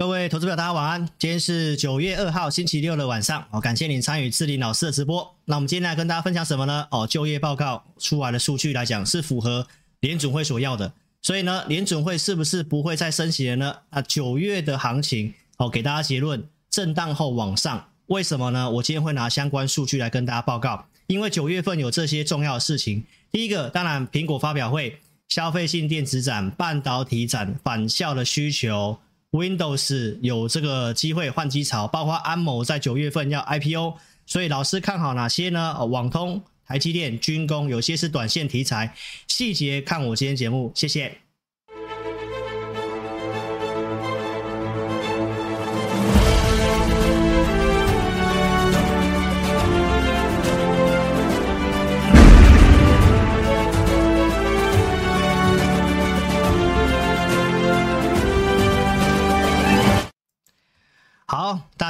各位投资朋友，大家晚安。今天是九月二号星期六的晚上，哦，感谢您参与志玲老师的直播。那我们今天来跟大家分享什么呢？哦，就业报告出来的数据来讲是符合联准会所要的，所以呢，联准会是不是不会再升息了呢？啊，九月的行情，哦，给大家结论，震荡后往上。为什么呢？我今天会拿相关数据来跟大家报告，因为九月份有这些重要的事情。第一个，当然苹果发表会、消费性电子展、半导体展、返校的需求。Windows 有这个机会换机潮，包括安某在九月份要 IPO，所以老师看好哪些呢？网通、台积电、军工，有些是短线题材，细节看我今天节目，谢谢。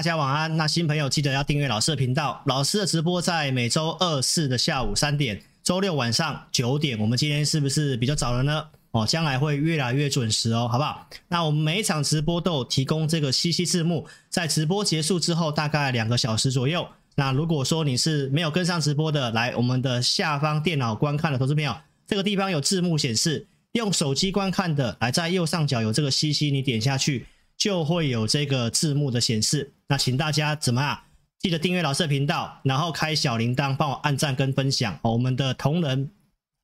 大家晚安。那新朋友记得要订阅老师的频道。老师的直播在每周二、四的下午三点，周六晚上九点。我们今天是不是比较早了呢？哦，将来会越来越准时哦，好不好？那我们每一场直播都有提供这个 CC 字幕，在直播结束之后大概两个小时左右。那如果说你是没有跟上直播的，来我们的下方电脑观看的投资朋友，这个地方有字幕显示。用手机观看的，来在右上角有这个 CC，你点下去。就会有这个字幕的显示，那请大家怎么啊？记得订阅老师的频道，然后开小铃铛，帮我按赞跟分享哦。我们的同仁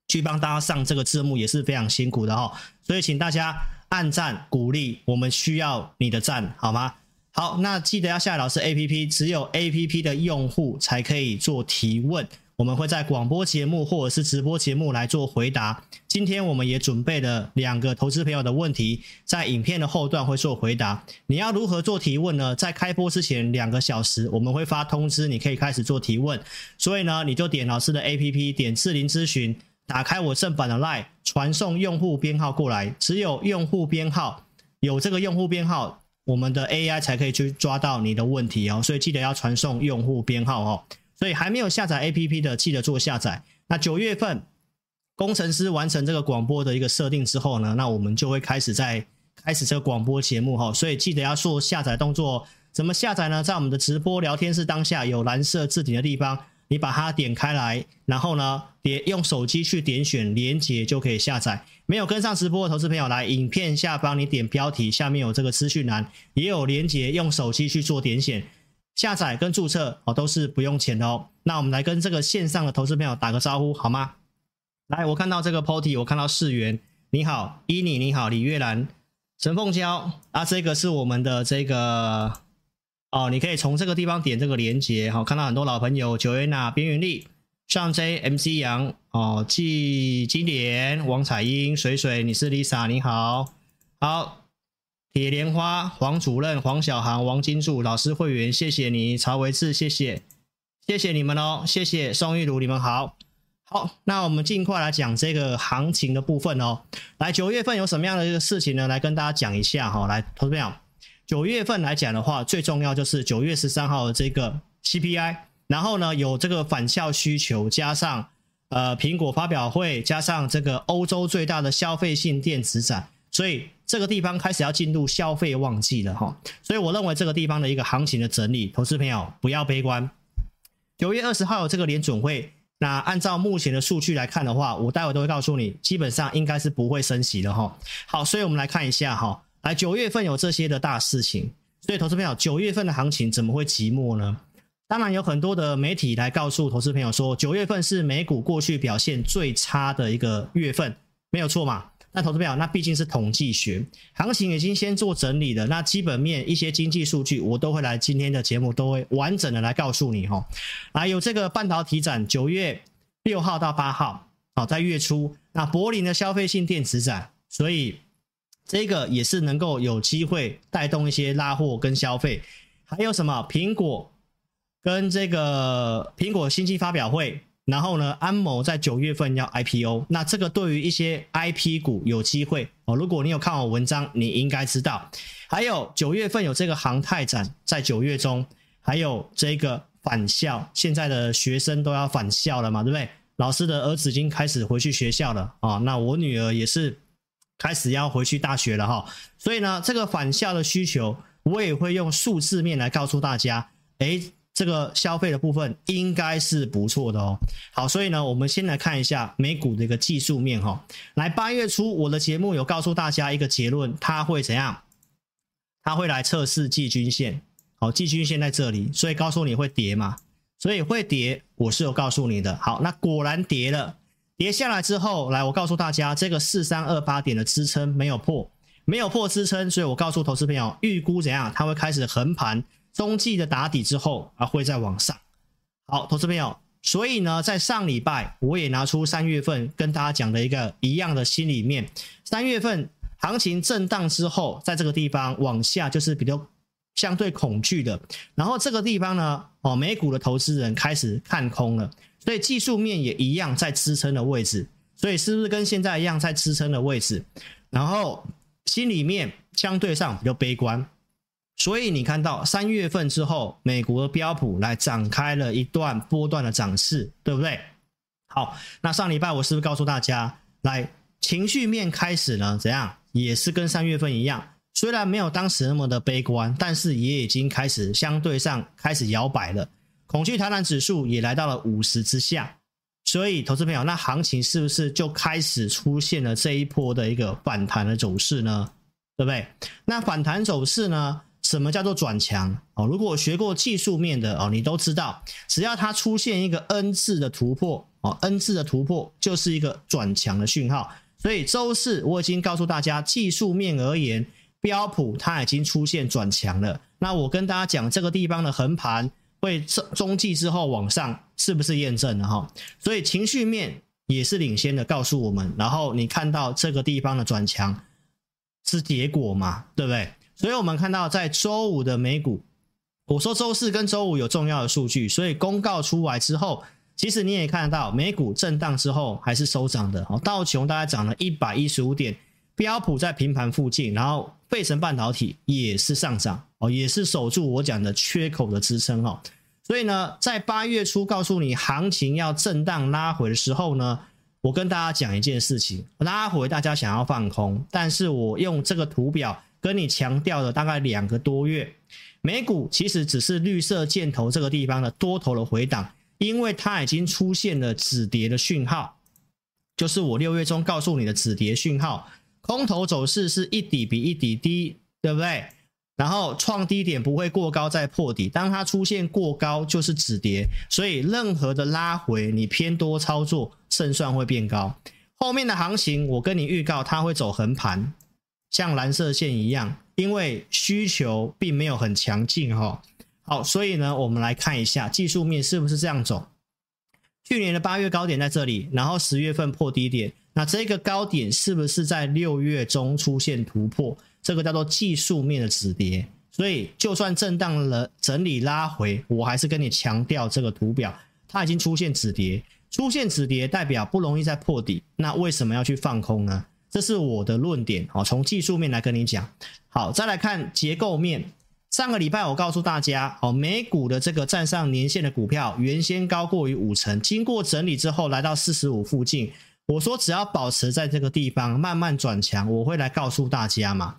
去帮大家上这个字幕也是非常辛苦的哈，所以请大家按赞鼓励，我们需要你的赞，好吗？好，那记得要下载老师 APP，只有 APP 的用户才可以做提问。我们会在广播节目或者是直播节目来做回答。今天我们也准备了两个投资朋友的问题，在影片的后段会做回答。你要如何做提问呢？在开播之前两个小时，我们会发通知，你可以开始做提问。所以呢，你就点老师的 APP，点智霖咨询，打开我正版的 LINE，传送用户编号过来。只有用户编号有这个用户编号，我们的 AI 才可以去抓到你的问题哦。所以记得要传送用户编号哦。所以还没有下载 APP 的，记得做下载。那九月份工程师完成这个广播的一个设定之后呢，那我们就会开始在开始这个广播节目哈。所以记得要做下载动作。怎么下载呢？在我们的直播聊天室当下有蓝色置顶的地方，你把它点开来，然后呢，点用手机去点选连接就可以下载。没有跟上直播的投资朋友来，影片下方你点标题，下面有这个资讯栏，也有连接，用手机去做点选。下载跟注册哦，都是不用钱的哦。那我们来跟这个线上的投资朋友打个招呼好吗？来，我看到这个 Potty，我看到世元，你好，伊妮你好，李月兰，陈凤娇啊，这个是我们的这个哦，你可以从这个地方点这个连接，好，看到很多老朋友九月娜边缘丽，上 J MC 杨哦，季金莲，王彩英，水水，你是 Lisa，你好，好。铁莲花、黄主任、黄小航、王金柱老师会员，谢谢你，曹维志，谢谢，谢谢你们哦，谢谢宋玉茹，你们好，好，那我们尽快来讲这个行情的部分哦。来，九月份有什么样的一个事情呢？来跟大家讲一下哈。来，投资朋友，九月份来讲的话，最重要就是九月十三号的这个 CPI，然后呢有这个返校需求，加上呃苹果发表会，加上这个欧洲最大的消费性电子展，所以。这个地方开始要进入消费旺季了哈，所以我认为这个地方的一个行情的整理，投资朋友不要悲观。九月二十号有这个联准会，那按照目前的数据来看的话，我待会都会告诉你，基本上应该是不会升息的哈。好，所以我们来看一下哈，来九月份有这些的大事情，所以投资朋友九月份的行情怎么会寂寞呢？当然有很多的媒体来告诉投资朋友说，九月份是美股过去表现最差的一个月份，没有错嘛？那投资朋友，那毕竟是统计学，行情已经先做整理了。那基本面一些经济数据，我都会来今天的节目都会完整的来告诉你哈。来有这个半导体展，九月六号到八号，好，在月初，那柏林的消费性电子展，所以这个也是能够有机会带动一些拉货跟消费。还有什么苹果？跟这个苹果新机发表会，然后呢，安谋在九月份要 IPO，那这个对于一些 IP 股有机会哦。如果你有看我文章，你应该知道。还有九月份有这个航太展，在九月中，还有这个返校，现在的学生都要返校了嘛，对不对？老师的儿子已经开始回去学校了啊，那我女儿也是开始要回去大学了哈。所以呢，这个返校的需求，我也会用数字面来告诉大家，诶。这个消费的部分应该是不错的哦。好，所以呢，我们先来看一下美股的一个技术面哈。来，八月初我的节目有告诉大家一个结论，它会怎样？它会来测试季均线。好，季均线在这里，所以告诉你会跌嘛。所以会跌，我是有告诉你的。好，那果然跌了，跌下来之后，来，我告诉大家，这个四三二八点的支撑没有破，没有破支撑，所以我告诉投资朋友，预估怎样？它会开始横盘。中继的打底之后啊，会再往上。好，投资朋友，所以呢，在上礼拜我也拿出三月份跟大家讲的一个一样的心里面，三月份行情震荡之后，在这个地方往下就是比较相对恐惧的。然后这个地方呢，哦，美股的投资人开始看空了，所以技术面也一样在支撑的位置。所以是不是跟现在一样在支撑的位置？然后心里面相对上比较悲观。所以你看到三月份之后，美国的标普来展开了一段波段的涨势，对不对？好，那上礼拜我是不是告诉大家，来情绪面开始呢？怎样？也是跟三月份一样，虽然没有当时那么的悲观，但是也已经开始相对上开始摇摆了。恐惧贪婪指数也来到了五十之下，所以投资朋友，那行情是不是就开始出现了这一波的一个反弹的走势呢？对不对？那反弹走势呢？什么叫做转强？哦，如果学过技术面的哦，你都知道，只要它出现一个 N 字的突破哦，N 字的突破就是一个转强的讯号。所以周四我已经告诉大家，技术面而言，标普它已经出现转强了。那我跟大家讲，这个地方的横盘会中继之后往上，是不是验证了哈？所以情绪面也是领先的告诉我们。然后你看到这个地方的转强是结果嘛？对不对？所以我们看到，在周五的美股，我说周四跟周五有重要的数据，所以公告出来之后，其实你也看得到，美股震荡之后还是收涨的。哦，道琼大概涨了一百一十五点，标普在平盘附近，然后费城半导体也是上涨，哦，也是守住我讲的缺口的支撑哦。所以呢，在八月初告诉你行情要震荡拉回的时候呢，我跟大家讲一件事情，拉回大家想要放空，但是我用这个图表。跟你强调了大概两个多月，美股其实只是绿色箭头这个地方的多头的回档，因为它已经出现了止跌的讯号，就是我六月中告诉你的止跌讯号，空头走势是一底比一底低，对不对？然后创低点不会过高再破底，当它出现过高就是止跌，所以任何的拉回你偏多操作胜算会变高。后面的行情我跟你预告它会走横盘。像蓝色线一样，因为需求并没有很强劲哈。好，所以呢，我们来看一下技术面是不是这样走。去年的八月高点在这里，然后十月份破低点，那这个高点是不是在六月中出现突破？这个叫做技术面的止跌。所以就算震荡了整理拉回，我还是跟你强调这个图表，它已经出现止跌，出现止跌代表不容易再破底。那为什么要去放空呢？这是我的论点，好，从技术面来跟你讲。好，再来看结构面。上个礼拜我告诉大家，哦，美股的这个站上年线的股票原先高过于五成，经过整理之后来到四十五附近。我说只要保持在这个地方慢慢转强，我会来告诉大家嘛。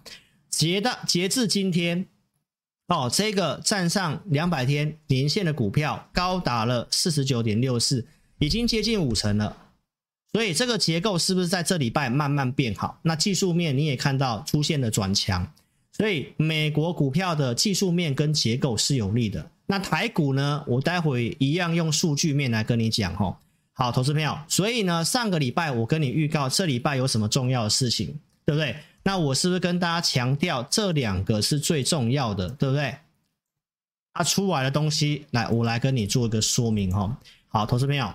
截到截至今天，哦，这个站上两百天年线的股票高达了四十九点六四，已经接近五成了。所以这个结构是不是在这礼拜慢慢变好？那技术面你也看到出现了转强，所以美国股票的技术面跟结构是有利的。那台股呢，我待会一样用数据面来跟你讲哈。好，投资朋友，所以呢，上个礼拜我跟你预告这礼拜有什么重要的事情，对不对？那我是不是跟大家强调这两个是最重要的，对不对？它出来的东西，来，我来跟你做一个说明哈。好，投资朋友，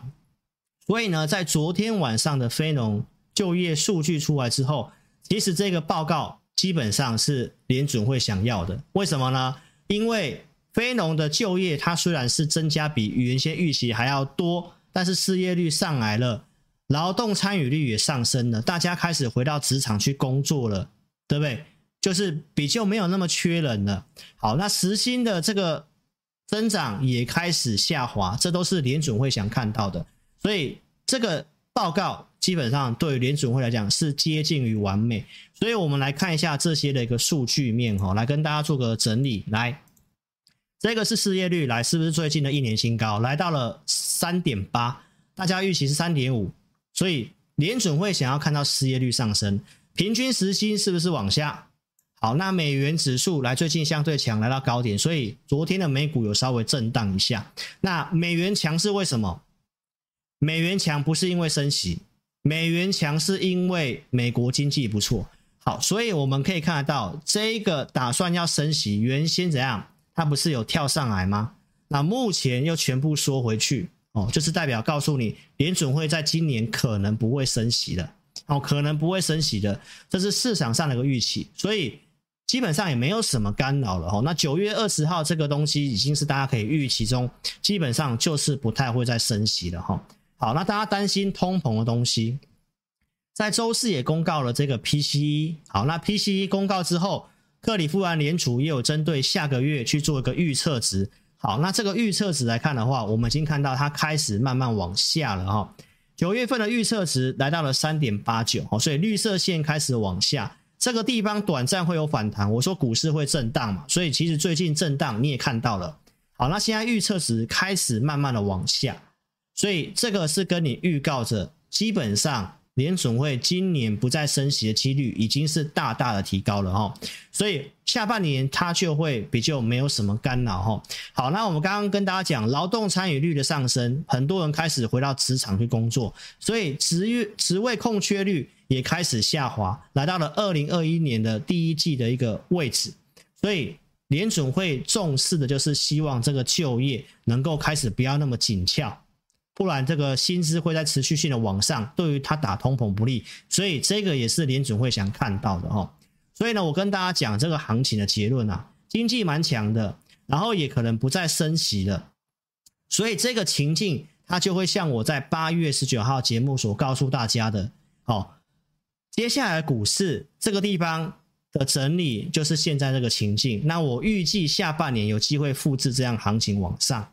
所以呢，在昨天晚上的非农就业数据出来之后，其实这个报告基本上是联准会想要的。为什么呢？因为非农的就业它虽然是增加比原先预期还要多，但是失业率上来了，劳动参与率也上升了，大家开始回到职场去工作了，对不对？就是比较没有那么缺人了。好，那时薪的这个增长也开始下滑，这都是联准会想看到的。所以这个报告基本上对于联准会来讲是接近于完美。所以我们来看一下这些的一个数据面哈，来跟大家做个整理。来，这个是失业率，来是不是最近的一年新高，来到了三点八，大家预期是三点五，所以联准会想要看到失业率上升，平均时薪是不是往下？好，那美元指数来最近相对强，来到高点，所以昨天的美股有稍微震荡一下。那美元强是为什么？美元强不是因为升息，美元强是因为美国经济不错。好，所以我们可以看得到，这一个打算要升息，原先怎样？它不是有跳上来吗？那目前又全部缩回去，哦，就是代表告诉你，联准会在今年可能不会升息的，哦，可能不会升息的，这是市场上的一个预期，所以。基本上也没有什么干扰了哈。那九月二十号这个东西已经是大家可以预期中，基本上就是不太会再升息了哈。好，那大家担心通膨的东西，在周四也公告了这个 PCE。好，那 PCE 公告之后，克里夫兰联储也有针对下个月去做一个预测值。好，那这个预测值来看的话，我们已经看到它开始慢慢往下了哈。九月份的预测值来到了三点八九，所以绿色线开始往下。这个地方短暂会有反弹，我说股市会震荡嘛，所以其实最近震荡你也看到了。好，那现在预测值开始慢慢的往下，所以这个是跟你预告着，基本上。联准会今年不再升息的几率已经是大大的提高了哈，所以下半年它就会比较没有什么干扰哈。好，那我们刚刚跟大家讲劳动参与率的上升，很多人开始回到职场去工作，所以职业职位空缺率也开始下滑，来到了二零二一年的第一季的一个位置。所以联准会重视的就是希望这个就业能够开始不要那么紧俏。不然，这个薪资会在持续性的往上，对于他打通膨不利，所以这个也是联准会想看到的哦。所以呢，我跟大家讲这个行情的结论啊，经济蛮强的，然后也可能不再升息了，所以这个情境它就会像我在八月十九号节目所告诉大家的，哦，接下来股市这个地方的整理就是现在这个情境，那我预计下半年有机会复制这样行情往上。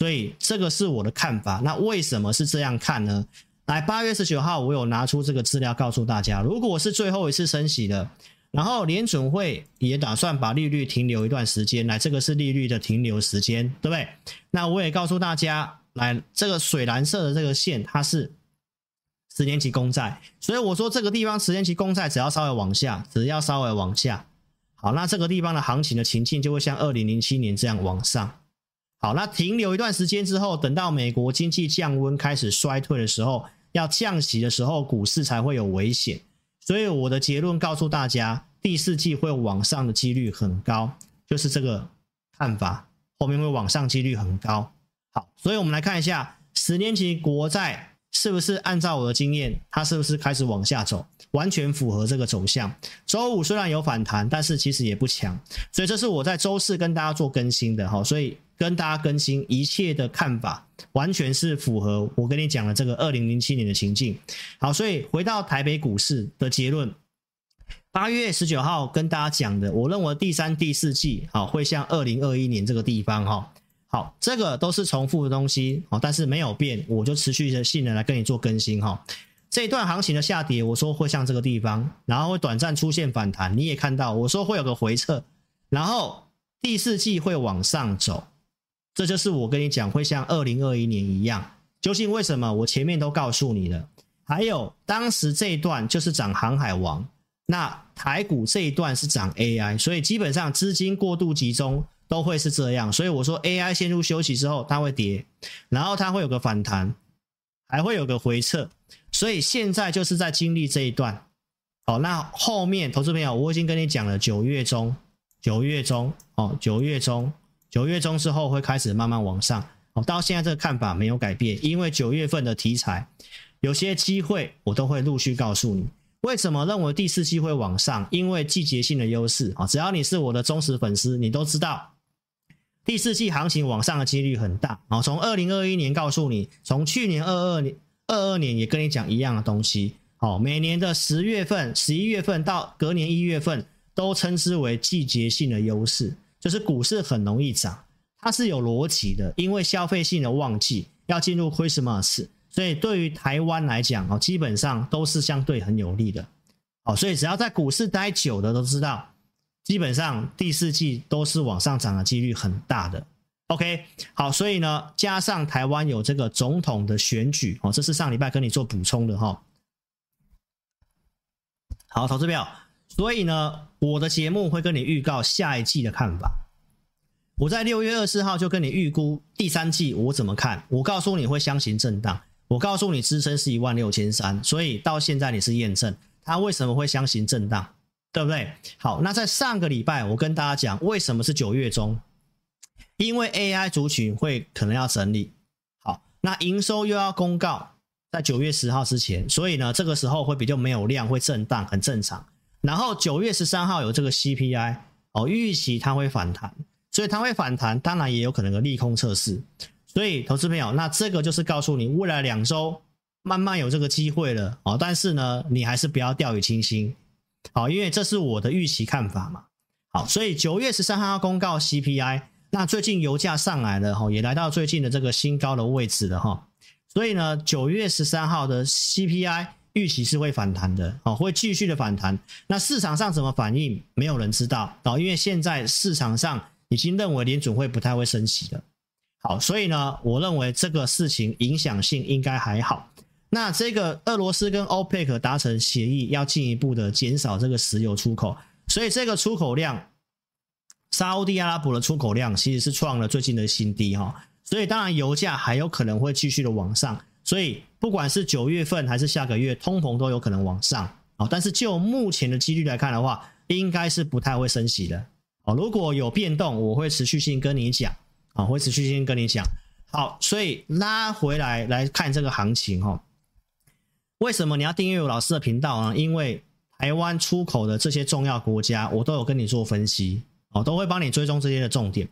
所以这个是我的看法。那为什么是这样看呢？来，八月十九号，我有拿出这个资料告诉大家，如果是最后一次升息的，然后联准会也打算把利率停留一段时间，来，这个是利率的停留时间，对不对？那我也告诉大家，来，这个水蓝色的这个线，它是十年期公债，所以我说这个地方十年期公债只要稍微往下，只要稍微往下，好，那这个地方的行情的情境就会像二零零七年这样往上。好，那停留一段时间之后，等到美国经济降温开始衰退的时候，要降息的时候，股市才会有危险。所以我的结论告诉大家，第四季会往上的几率很高，就是这个看法，后面会往上几率很高。好，所以我们来看一下十年期国债是不是按照我的经验，它是不是开始往下走，完全符合这个走向。周五虽然有反弹，但是其实也不强，所以这是我在周四跟大家做更新的哈，所以。跟大家更新一切的看法，完全是符合我跟你讲的这个二零零七年的情境。好，所以回到台北股市的结论，八月十九号跟大家讲的，我认为第三、第四季好会像二零二一年这个地方哈。好，这个都是重复的东西，哦，但是没有变，我就持续的性能来跟你做更新哈。这一段行情的下跌，我说会像这个地方，然后会短暂出现反弹，你也看到我说会有个回撤，然后第四季会往上走。这就是我跟你讲会像二零二一年一样，究竟为什么？我前面都告诉你了。还有当时这一段就是涨航海王，那台股这一段是涨 AI，所以基本上资金过度集中，都会是这样。所以我说 AI 陷入休息之后，它会跌，然后它会有个反弹，还会有个回撤。所以现在就是在经历这一段。好，那后面投资朋友，我已经跟你讲了，九月中，九月中，哦，九月中，九月中之后会开始慢慢往上。哦，到现在这个看法没有改变，因为九月份的题材有些机会，我都会陆续告诉你。为什么认为第四季会往上？因为季节性的优势啊，只要你是我的忠实粉丝，你都知道第四季行情往上的几率很大啊。从二零二一年告诉你，从去年二二年二二年也跟你讲一样的东西。好，每年的十月份、十一月份到隔年一月份，都称之为季节性的优势，就是股市很容易涨，它是有逻辑的，因为消费性的旺季要进入 Christmas，所以对于台湾来讲，哦，基本上都是相对很有利的。哦，所以只要在股市待久的都知道，基本上第四季都是往上涨的几率很大的。OK，好，所以呢，加上台湾有这个总统的选举，哦，这是上礼拜跟你做补充的哈。好，投资票，所以呢，我的节目会跟你预告下一季的看法。我在六月二十四号就跟你预估第三季我怎么看。我告诉你会箱型震荡，我告诉你支撑是一万六千三，所以到现在你是验证它为什么会箱型震荡，对不对？好，那在上个礼拜我跟大家讲为什么是九月中，因为 AI 族群会可能要整理。好，那营收又要公告。在九月十号之前，所以呢，这个时候会比较没有量，会震荡，很正常。然后九月十三号有这个 CPI 哦，预期它会反弹，所以它会反弹，当然也有可能个利空测试。所以，投资朋友，那这个就是告诉你，未来两周慢慢有这个机会了哦。但是呢，你还是不要掉以轻心，好，因为这是我的预期看法嘛。好，所以九月十三号公告 CPI，那最近油价上来了哈，也来到最近的这个新高的位置了哈。所以呢，九月十三号的 CPI 预期是会反弹的，哦，会继续的反弹。那市场上怎么反应，没有人知道，哦，因为现在市场上已经认为联准会不太会升息的。好，所以呢，我认为这个事情影响性应该还好。那这个俄罗斯跟 OPEC 达成协议，要进一步的减少这个石油出口，所以这个出口量，沙乌地阿拉伯的出口量其实是创了最近的新低，哈。所以当然，油价还有可能会继续的往上。所以不管是九月份还是下个月，通膨都有可能往上啊。但是就目前的几率来看的话，应该是不太会升息的啊。如果有变动，我会持续性跟你讲啊，会持续性跟你讲。好，所以拉回来来看这个行情哈。为什么你要订阅我老师的频道呢？因为台湾出口的这些重要国家，我都有跟你做分析哦，都会帮你追踪这些的重点。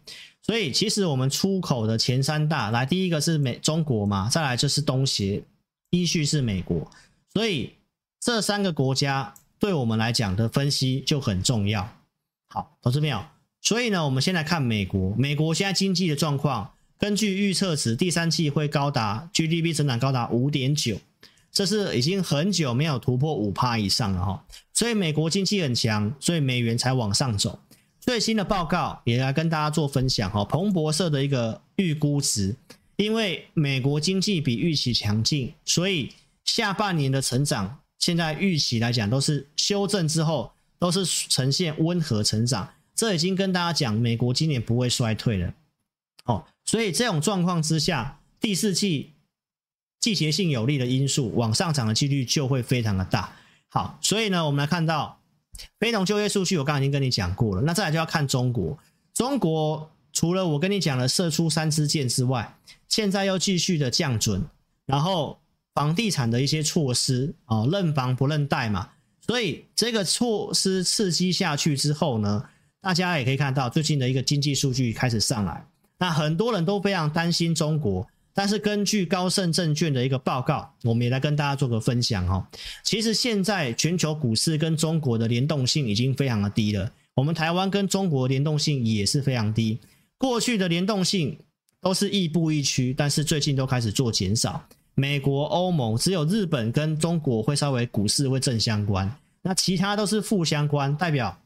所以其实我们出口的前三大，来第一个是美中国嘛，再来就是东协，依序是美国。所以这三个国家对我们来讲的分析就很重要。好，投资朋友，所以呢，我们先来看美国。美国现在经济的状况，根据预测值，第三季会高达 GDP 增长高达五点九，这是已经很久没有突破五趴以上了哈。所以美国经济很强，所以美元才往上走。最新的报告也来跟大家做分享哈，彭博社的一个预估值，因为美国经济比预期强劲，所以下半年的成长现在预期来讲都是修正之后都是呈现温和成长，这已经跟大家讲美国今年不会衰退了，哦，所以这种状况之下，第四季季节性有利的因素往上涨的几率就会非常的大。好，所以呢，我们来看到。非农就业数据我刚刚已经跟你讲过了，那再来就要看中国。中国除了我跟你讲了射出三支箭之外，现在又继续的降准，然后房地产的一些措施啊，认房不认贷嘛，所以这个措施刺激下去之后呢，大家也可以看到最近的一个经济数据开始上来，那很多人都非常担心中国。但是根据高盛证券的一个报告，我们也来跟大家做个分享哈。其实现在全球股市跟中国的联动性已经非常的低了，我们台湾跟中国联动性也是非常低。过去的联动性都是亦步亦趋，但是最近都开始做减少。美国、欧盟只有日本跟中国会稍微股市会正相关，那其他都是负相关，代表。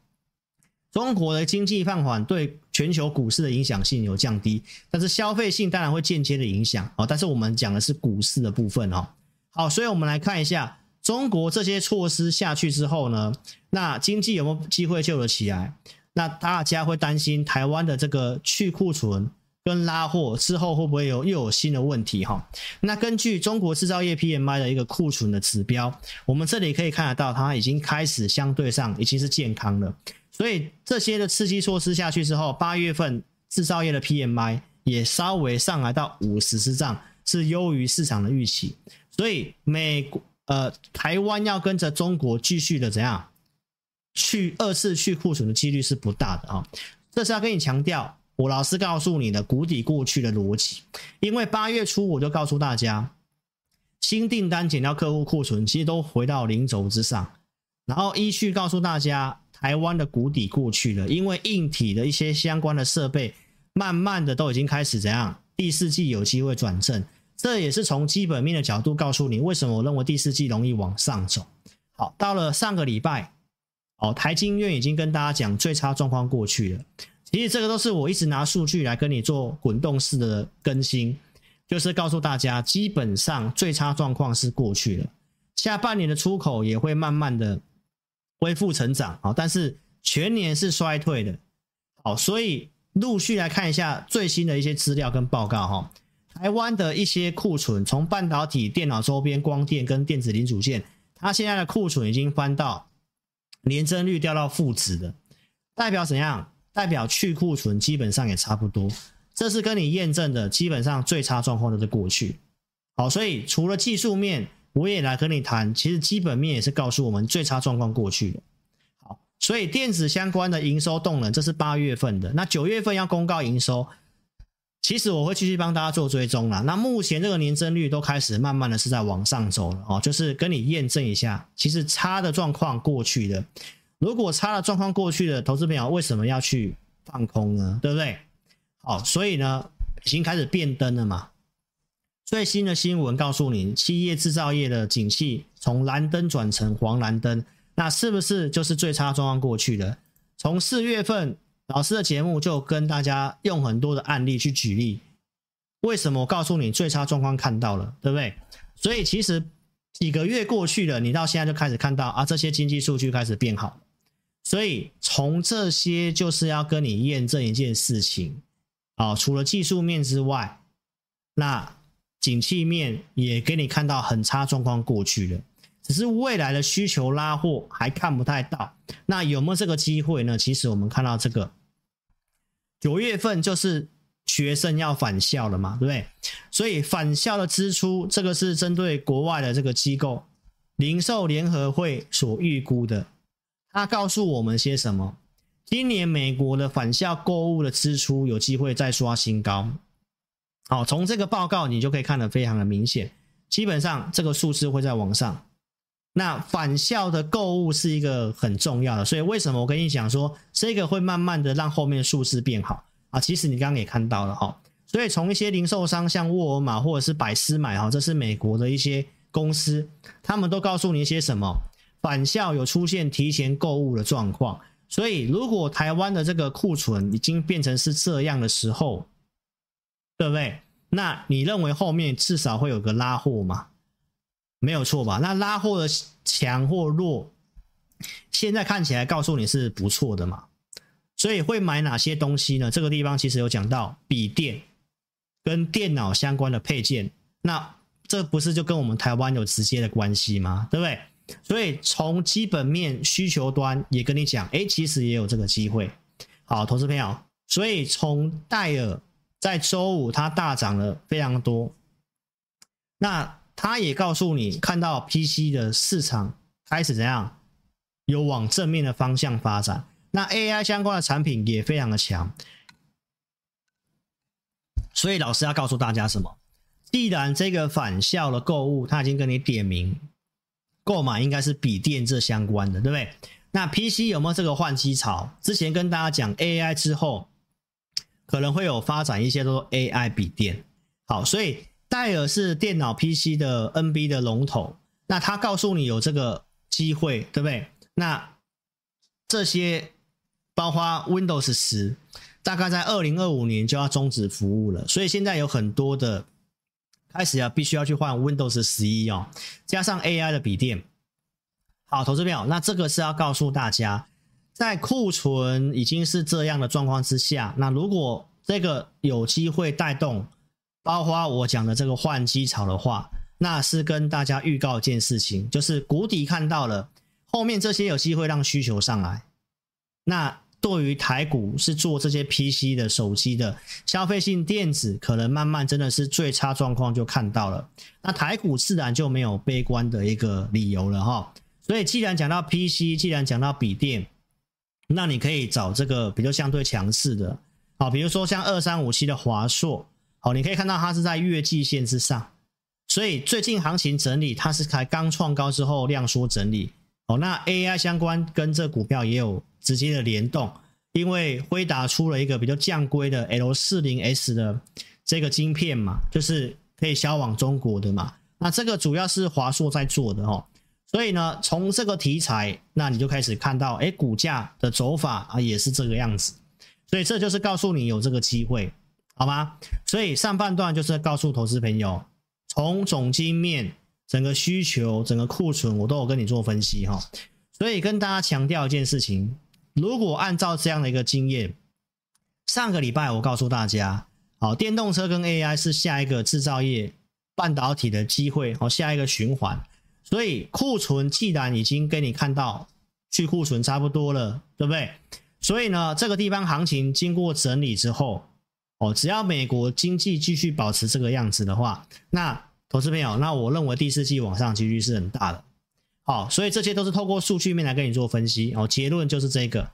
中国的经济放缓对全球股市的影响性有降低，但是消费性当然会间接的影响哦。但是我们讲的是股市的部分哦。好，所以我们来看一下中国这些措施下去之后呢，那经济有没有机会救得起来？那大家会担心台湾的这个去库存跟拉货之后会不会有又有新的问题哈？那根据中国制造业 PMI 的一个库存的指标，我们这里可以看得到，它已经开始相对上已经是健康了。所以这些的刺激措施下去之后，八月份制造业的 PMI 也稍微上来到五十之上，是优于市场的预期。所以美国呃台湾要跟着中国继续的怎样？去二次去库存的几率是不大的啊，这是要跟你强调，我老师告诉你的谷底过去的逻辑。因为八月初我就告诉大家，新订单减掉客户库存，其实都回到零轴之上。然后依序告诉大家，台湾的谷底过去了，因为硬体的一些相关的设备，慢慢的都已经开始怎样，第四季有机会转正。这也是从基本面的角度告诉你，为什么我认为第四季容易往上走。好，到了上个礼拜。哦，台经院已经跟大家讲最差状况过去了。其实这个都是我一直拿数据来跟你做滚动式的更新，就是告诉大家，基本上最差状况是过去了。下半年的出口也会慢慢的恢复成长，啊，但是全年是衰退的。好，所以陆续来看一下最新的一些资料跟报告哈。台湾的一些库存，从半导体、电脑周边、光电跟电子零组件，它现在的库存已经翻到。年增率掉到负值的，代表怎样？代表去库存基本上也差不多。这是跟你验证的，基本上最差状况都是过去。好，所以除了技术面，我也来跟你谈，其实基本面也是告诉我们最差状况过去的。好，所以电子相关的营收动能，这是八月份的。那九月份要公告营收。其实我会继续帮大家做追踪啦。那目前这个年增率都开始慢慢的是在往上走了哦，就是跟你验证一下，其实差的状况过去的，如果差的状况过去的，投资朋友为什么要去放空呢？对不对？好，所以呢，已经开始变灯了嘛。最新的新闻告诉你，企业制造业的景气从蓝灯转成黄蓝灯，那是不是就是最差状况过去的？从四月份。老师的节目就跟大家用很多的案例去举例，为什么我告诉你最差状况看到了，对不对？所以其实几个月过去了，你到现在就开始看到啊，这些经济数据开始变好。所以从这些就是要跟你验证一件事情啊，除了技术面之外，那景气面也给你看到很差状况过去了。只是未来的需求拉货还看不太到，那有没有这个机会呢？其实我们看到这个九月份就是学生要返校了嘛，对不对？所以返校的支出，这个是针对国外的这个机构零售联合会所预估的。他告诉我们些什么？今年美国的返校购物的支出有机会再刷新高。好，从这个报告你就可以看得非常的明显，基本上这个数字会在往上。那返校的购物是一个很重要的，所以为什么我跟你讲说这个会慢慢的让后面数字变好啊？其实你刚刚也看到了哈，所以从一些零售商像沃尔玛或者是百思买哈，这是美国的一些公司，他们都告诉你一些什么？返校有出现提前购物的状况，所以如果台湾的这个库存已经变成是这样的时候，对不对？那你认为后面至少会有个拉货吗？没有错吧？那拉货的强或弱，现在看起来告诉你是不错的嘛。所以会买哪些东西呢？这个地方其实有讲到笔电跟电脑相关的配件，那这不是就跟我们台湾有直接的关系吗？对不对？所以从基本面需求端也跟你讲，哎，其实也有这个机会。好，投资朋友，所以从戴尔在周五它大涨了非常多，那。它也告诉你，看到 PC 的市场开始怎样，有往正面的方向发展。那 AI 相关的产品也非常的强，所以老师要告诉大家什么？既然这个返校的购物，他已经跟你点名购买，应该是笔电这相关的，对不对？那 PC 有没有这个换机潮？之前跟大家讲 AI 之后，可能会有发展一些都 AI 笔电。好，所以。戴尔是电脑 PC 的 NB 的龙头，那他告诉你有这个机会，对不对？那这些包括 Windows 十，大概在二零二五年就要终止服务了，所以现在有很多的开始要必须要去换 Windows 十一哦，加上 AI 的笔电。好，投资朋友，那这个是要告诉大家，在库存已经是这样的状况之下，那如果这个有机会带动，包括我讲的这个换机潮的话，那是跟大家预告一件事情，就是谷底看到了，后面这些有机会让需求上来。那对于台股是做这些 PC 的手机的消费性电子，可能慢慢真的是最差状况就看到了。那台股自然就没有悲观的一个理由了哈。所以既然讲到 PC，既然讲到笔电。那你可以找这个比较相对强势的，好，比如说像二三五七的华硕，好，你可以看到它是在月季线之上，所以最近行情整理，它是才刚创高之后量缩整理，哦，那 AI 相关跟这股票也有直接的联动，因为辉达出了一个比较降规的 L 四零 S 的这个晶片嘛，就是可以销往中国的嘛，那这个主要是华硕在做的哦。所以呢，从这个题材，那你就开始看到，哎，股价的走法啊，也是这个样子。所以这就是告诉你有这个机会，好吗？所以上半段就是告诉投资朋友，从总经面、整个需求、整个库存，我都有跟你做分析哈。所以跟大家强调一件事情，如果按照这样的一个经验，上个礼拜我告诉大家，好，电动车跟 AI 是下一个制造业半导体的机会，好，下一个循环。所以库存既然已经给你看到去库存差不多了，对不对？所以呢，这个地方行情经过整理之后，哦，只要美国经济继续保持这个样子的话，那投资朋友，那我认为第四季往上几率是很大的。好，所以这些都是透过数据面来跟你做分析哦，结论就是这个，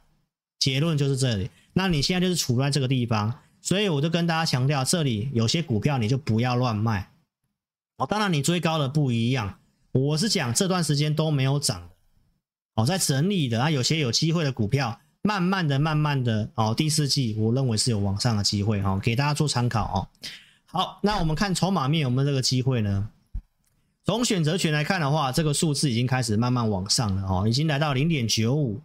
结论就是这里。那你现在就是处在这个地方，所以我就跟大家强调，这里有些股票你就不要乱卖。哦，当然你追高的不一样。我是讲这段时间都没有涨，哦，在整理的啊，有些有机会的股票，慢慢的、慢慢的，哦，第四季我认为是有往上的机会，哦，给大家做参考哦。好，那我们看筹码面有没有这个机会呢？从选择权来看的话，这个数字已经开始慢慢往上了，哦，已经来到零点九五。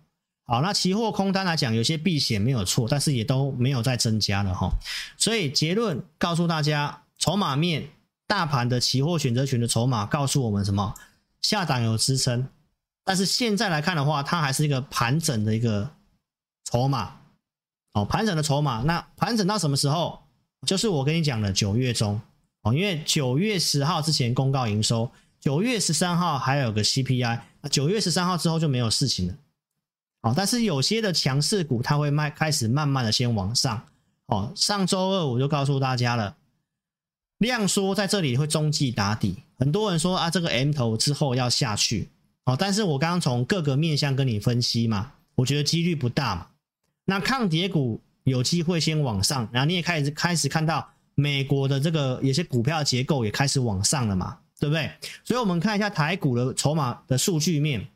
好，那期货空单来讲，有些避险没有错，但是也都没有再增加了，哈。所以结论告诉大家，筹码面。大盘的期货选择权的筹码告诉我们什么？下档有支撑，但是现在来看的话，它还是一个盘整的一个筹码。哦，盘整的筹码，那盘整到什么时候？就是我跟你讲的九月中哦，因为九月十号之前公告营收，九月十三号还有个 CPI，那九月十三号之后就没有事情了。哦，但是有些的强势股它会慢开始慢慢的先往上。哦，上周二我就告诉大家了。量缩在这里会中继打底，很多人说啊，这个 M 头之后要下去，哦，但是我刚刚从各个面向跟你分析嘛，我觉得几率不大嘛。那抗跌股有机会先往上，然后你也开始开始看到美国的这个有些股票结构也开始往上了嘛，对不对？所以我们看一下台股的筹码的数据面，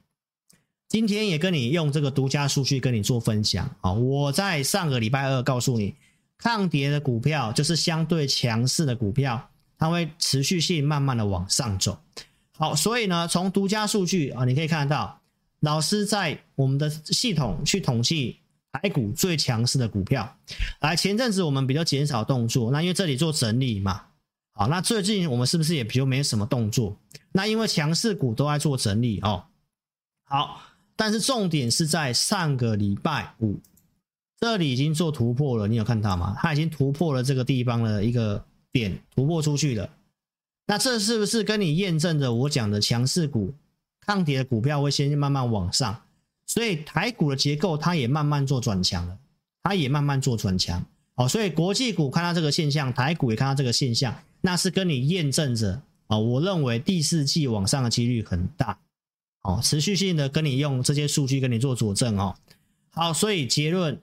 今天也跟你用这个独家数据跟你做分享啊，我在上个礼拜二告诉你。抗跌的股票就是相对强势的股票，它会持续性慢慢的往上走。好，所以呢，从独家数据啊，你可以看到，老师在我们的系统去统计台股最强势的股票。来，前阵子我们比较减少动作，那因为这里做整理嘛。好，那最近我们是不是也比较没什么动作？那因为强势股都在做整理哦。好，但是重点是在上个礼拜五。这里已经做突破了，你有看到吗？它已经突破了这个地方的一个点，突破出去了。那这是不是跟你验证着我讲的强势股、抗跌的股票会先慢慢往上？所以台股的结构它也慢慢做转强了，它也慢慢做转强。哦，所以国际股看到这个现象，台股也看到这个现象，那是跟你验证着啊，我认为第四季往上的几率很大。哦，持续性的跟你用这些数据跟你做佐证哦。好，所以结论。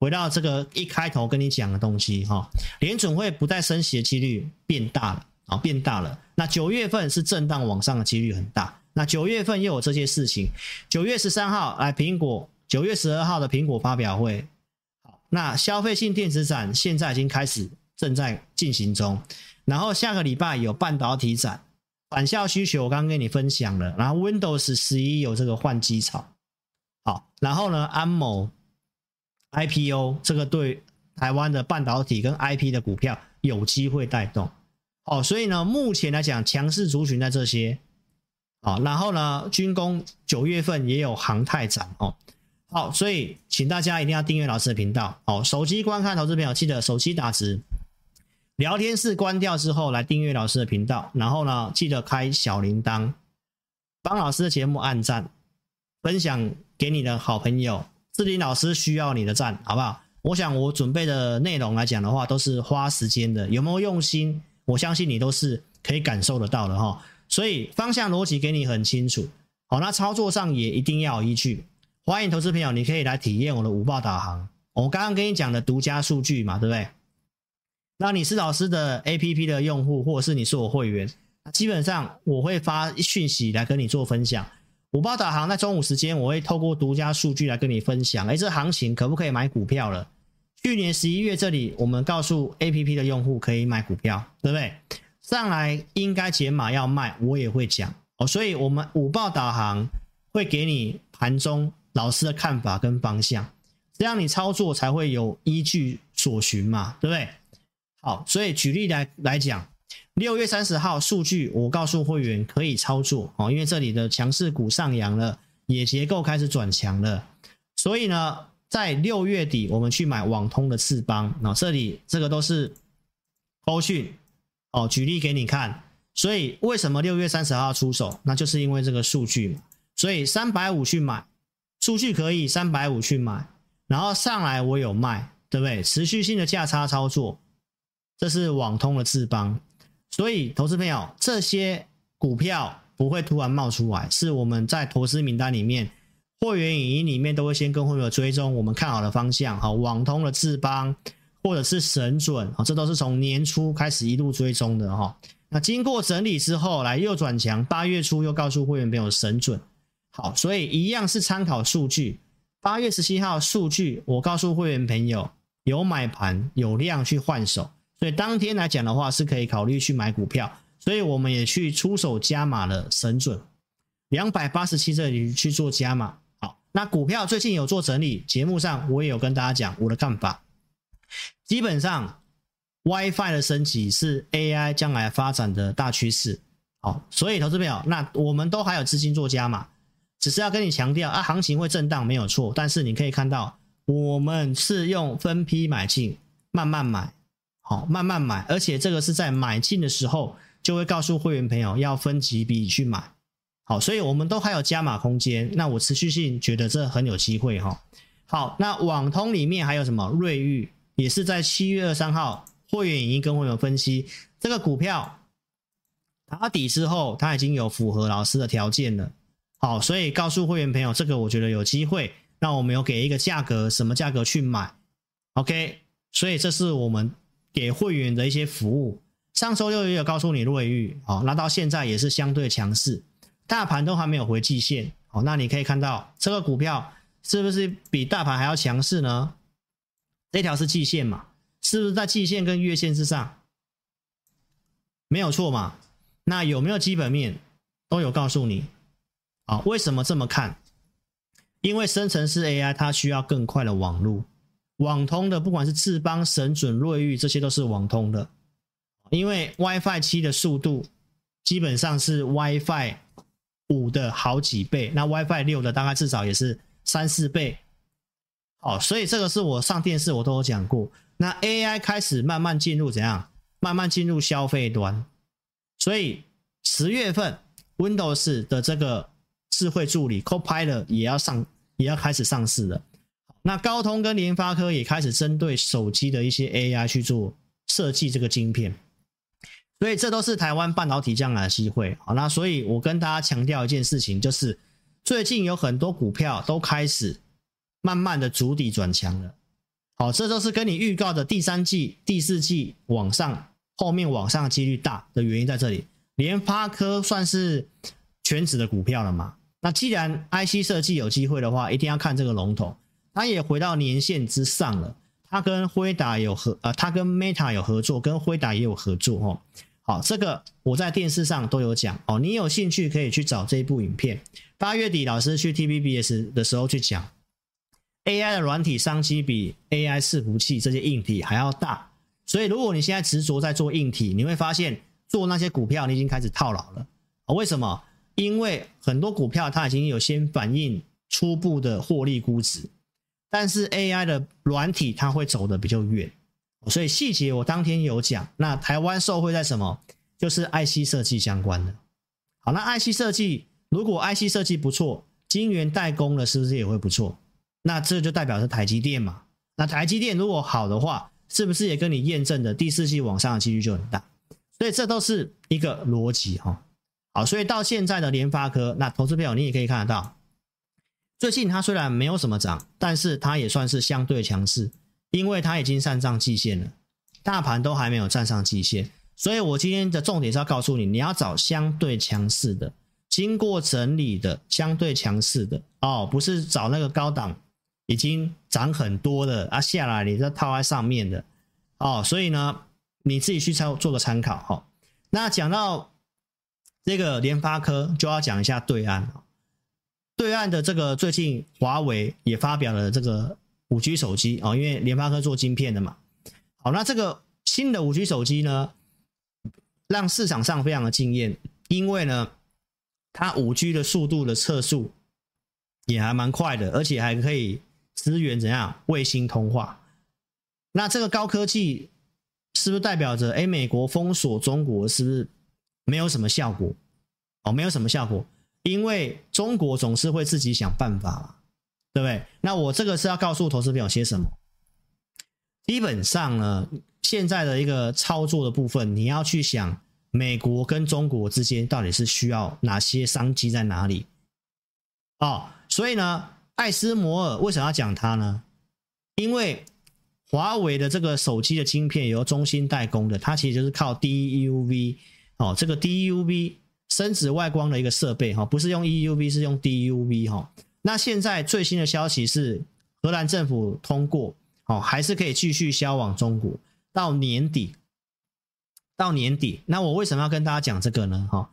回到这个一开头跟你讲的东西哈，联准会不再升息的几率变大了啊，变大了。那九月份是震荡往上的几率很大。那九月份又有这些事情。九月十三号来苹果，九月十二号的苹果发表会。好，那消费性电子展现在已经开始正在进行中。然后下个礼拜有半导体展，返校需求我刚刚跟你分享了。然后 Windows 十一有这个换机潮。好，然后呢，安某。IPO 这个对台湾的半导体跟 IP 的股票有机会带动，哦，所以呢，目前来讲强势族群在这些，啊，然后呢，军工九月份也有航太展哦，好，所以请大家一定要订阅老师的频道。好，手机观看投资朋友记得手机打直，聊天室关掉之后来订阅老师的频道，然后呢记得开小铃铛，帮老师的节目按赞，分享给你的好朋友。志霖老师需要你的赞，好不好？我想我准备的内容来讲的话，都是花时间的，有没有用心？我相信你都是可以感受得到的哈。所以方向逻辑给你很清楚，好，那操作上也一定要有依据。欢迎投资朋友，你可以来体验我的五报导航。我刚刚跟你讲的独家数据嘛，对不对？那你是老师的 APP 的用户，或者是你是我会员，基本上我会发讯息来跟你做分享。五报导航在中午时间，我会透过独家数据来跟你分享。诶，这行情可不可以买股票了？去年十一月这里，我们告诉 APP 的用户可以买股票，对不对？上来应该解码要卖，我也会讲哦。所以，我们五报导航会给你盘中老师的看法跟方向，这样你操作才会有依据所循嘛，对不对？好，所以举例来来讲，六月三十号数据，我告诉会员可以操作哦，因为这里的强势股上扬了，也结构开始转强了，所以呢。在六月底，我们去买网通的智邦，那这里这个都是欧讯哦，举例给你看。所以为什么六月三十号出手？那就是因为这个数据嘛。所以三百五去买，数据可以三百五去买，然后上来我有卖，对不对？持续性的价差操作，这是网通的智邦。所以投资朋友，这些股票不会突然冒出来，是我们在投资名单里面。会员影音里面都会先跟会员追踪我们看好的方向，好，网通的智邦或者是神准，啊，这都是从年初开始一路追踪的哈。那经过整理之后，来又转强，八月初又告诉会员朋友神准，好，所以一样是参考数据。八月十七号数据，我告诉会员朋友有买盘有量去换手，所以当天来讲的话是可以考虑去买股票，所以我们也去出手加码了神准，两百八十七这里去做加码。好那股票最近有做整理，节目上我也有跟大家讲我的看法。基本上，WiFi 的升级是 AI 将来发展的大趋势。好，所以投资朋友，那我们都还有资金做加码，只是要跟你强调啊，行情会震荡没有错，但是你可以看到，我们是用分批买进，慢慢买，好，慢慢买，而且这个是在买进的时候就会告诉会员朋友要分几笔去买。好，所以我们都还有加码空间。那我持续性觉得这很有机会哈。好，那网通里面还有什么？瑞昱也是在七月二三号会员已经跟会员分析这个股票打底之后，它已经有符合老师的条件了。好，所以告诉会员朋友，这个我觉得有机会。那我们有给一个价格，什么价格去买？OK，所以这是我们给会员的一些服务。上周六也有告诉你瑞昱，哦，那到现在也是相对强势。大盘都还没有回季线，哦，那你可以看到这个股票是不是比大盘还要强势呢？这条是季线嘛？是不是在季线跟月线之上？没有错嘛？那有没有基本面？都有告诉你。啊，为什么这么看？因为生成式 AI 它需要更快的网络，网通的不管是智邦、神准、瑞昱，这些都是网通的。因为 WiFi 七的速度基本上是 WiFi。五的好几倍，那 WiFi 六的大概至少也是三四倍。好，所以这个是我上电视我都有讲过。那 AI 开始慢慢进入怎样？慢慢进入消费端。所以十月份 Windows 的这个智慧助理 Copilot 也要上，也要开始上市了。那高通跟联发科也开始针对手机的一些 AI 去做设计这个晶片。所以这都是台湾半导体将来的机会。好，那所以我跟大家强调一件事情，就是最近有很多股票都开始慢慢的逐底转强了。好，这都是跟你预告的第三季、第四季往上，后面往上几率大的原因在这里。联发科算是权值的股票了嘛？那既然 IC 设计有机会的话，一定要看这个龙头，它也回到年线之上了。它跟辉达有合，呃，它跟 Meta 有合作，跟辉达也有合作，哦。好，这个我在电视上都有讲哦。你有兴趣可以去找这一部影片。八月底老师去 TVBS 的时候去讲，AI 的软体商机比 AI 伺服器这些硬体还要大。所以如果你现在执着在做硬体，你会发现做那些股票你已经开始套牢了。为什么？因为很多股票它已经有先反映初步的获利估值，但是 AI 的软体它会走得比较远，所以细节我当天有讲。那台湾受惠在什么？就是 IC 设计相关的。好，那 IC 设计如果 IC 设计不错，晶圆代工了是不是也会不错？那这就代表是台积电嘛。那台积电如果好的话，是不是也跟你验证的第四季往上的几率就很大？所以这都是一个逻辑哈。好，所以到现在的联发科，那投资票你也可以看得到，最近它虽然没有什么涨，但是它也算是相对强势，因为它已经站上季线了，大盘都还没有站上季线。所以我今天的重点是要告诉你，你要找相对强势的，经过整理的相对强势的哦，不是找那个高档已经涨很多的啊，下来你再套在上面的哦。所以呢，你自己去参做个参考哈、哦。那讲到这个联发科，就要讲一下对岸。对岸的这个最近华为也发表了这个五 G 手机哦，因为联发科做晶片的嘛。好，那这个新的五 G 手机呢，让市场上非常的惊艳，因为呢，它五 G 的速度的测速也还蛮快的，而且还可以支援怎样卫星通话。那这个高科技是不是代表着，哎，美国封锁中国是不是没有什么效果？哦，没有什么效果，因为中国总是会自己想办法嘛，对不对？那我这个是要告诉投资朋友些什么？基本上呢。现在的一个操作的部分，你要去想美国跟中国之间到底是需要哪些商机在哪里哦，所以呢，艾斯摩尔为什么要讲它呢？因为华为的这个手机的晶片由中兴代工的，它其实就是靠 DUV 哦，这个 DUV 深紫外光的一个设备哈，不是用 EUV，是用 DUV 哈。那现在最新的消息是，荷兰政府通过哦，还是可以继续销往中国。到年底，到年底，那我为什么要跟大家讲这个呢？哈，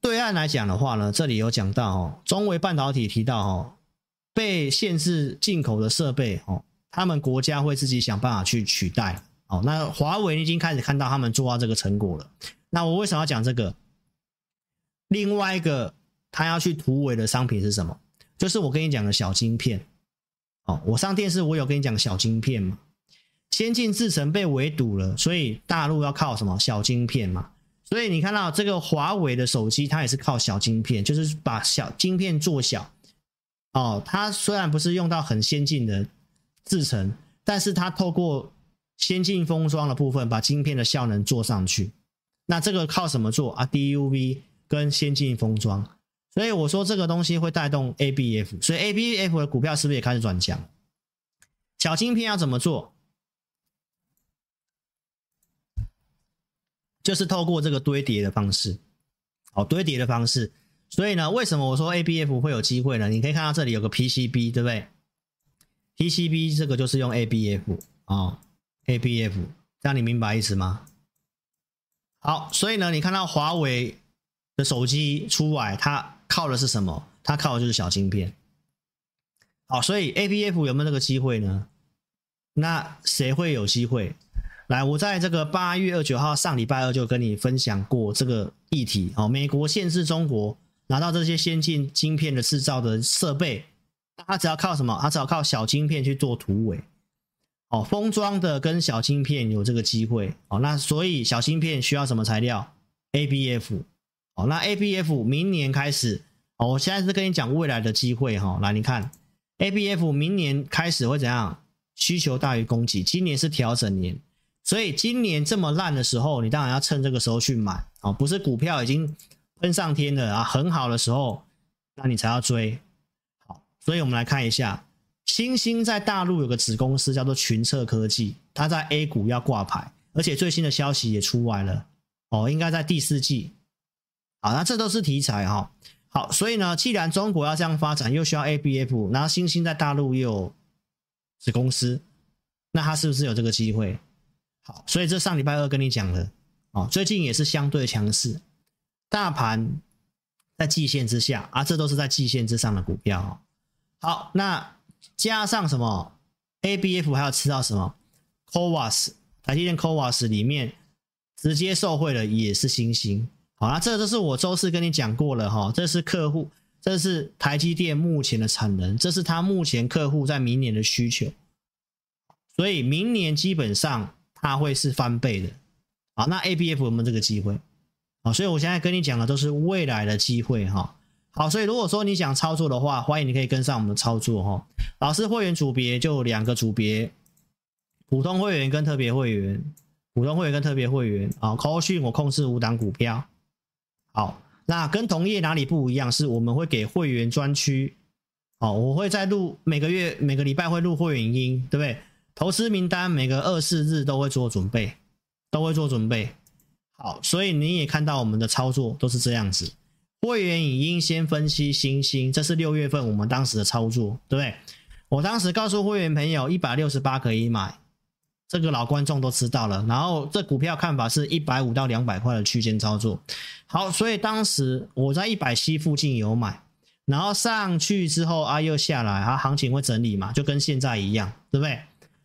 对岸来讲的话呢，这里有讲到哦，中微半导体提到哦，被限制进口的设备哦，他们国家会自己想办法去取代。哦，那华为已经开始看到他们做到这个成果了。那我为什么要讲这个？另外一个他要去突围的商品是什么？就是我跟你讲的小晶片。哦，我上电视我有跟你讲小晶片嘛。先进制程被围堵了，所以大陆要靠什么小晶片嘛？所以你看到这个华为的手机，它也是靠小晶片，就是把小晶片做小。哦，它虽然不是用到很先进的制程，但是它透过先进封装的部分，把晶片的效能做上去。那这个靠什么做啊？DUV 跟先进封装。所以我说这个东西会带动 ABF，所以 ABF 的股票是不是也开始转强？小晶片要怎么做？就是透过这个堆叠的方式，好，堆叠的方式，所以呢，为什么我说 ABF 会有机会呢？你可以看到这里有个 PCB，对不对？PCB 这个就是用 ABF 啊、，ABF，这样你明白意思吗？好，所以呢，你看到华为的手机出来，它靠的是什么？它靠的就是小晶片。好，所以 ABF 有没有这个机会呢？那谁会有机会？来，我在这个八月二九号上礼拜二就跟你分享过这个议题哦。美国限制中国拿到这些先进晶片的制造的设备，它只要靠什么？它只要靠小晶片去做突围哦。封装的跟小晶片有这个机会哦。那所以小晶片需要什么材料？ABF 那 ABF 明年开始哦。我现在是跟你讲未来的机会哈。来，你看 ABF 明年开始会怎样？需求大于供给，今年是调整年。所以今年这么烂的时候，你当然要趁这个时候去买啊，不是股票已经喷上天了啊，很好的时候，那你才要追。好，所以我们来看一下，星星在大陆有个子公司叫做群策科技，它在 A 股要挂牌，而且最新的消息也出来了哦，应该在第四季。好，那这都是题材哈。好，所以呢，既然中国要这样发展，又需要 ABF，然后新兴在大陆又有子公司，那它是不是有这个机会？好，所以这上礼拜二跟你讲了，哦，最近也是相对强势，大盘在季线之下啊，这都是在季线之上的股票。好，那加上什么 ABF 还要吃到什么 c o v a s 台积电 c o v a s 里面直接受惠的也是新兴。好，啦这都是我周四跟你讲过了哈，这是客户这是台积电目前的产能，这是他目前客户在明年的需求，所以明年基本上它会是翻倍的。好，那 ABF 有没有这个机会？好，所以我现在跟你讲的都是未来的机会哈。好，所以如果说你想操作的话，欢迎你可以跟上我们的操作哈。老师会员组别就两个组别，普通会员跟特别会员，普通会员跟特别会员啊。扣讯我控制五档股票。好，那跟同业哪里不一样？是我们会给会员专区。好，我会在录每个月每个礼拜会录会员音，对不对？投资名单每个二四日都会做准备。都会做准备，好，所以你也看到我们的操作都是这样子。会员影音先分析星星，这是六月份我们当时的操作，对不对？我当时告诉会员朋友一百六十八可以买，这个老观众都知道了。然后这股票看法是一百五到两百块的区间操作，好，所以当时我在一百七附近有买，然后上去之后啊又下来啊，行情会整理嘛，就跟现在一样，对不对？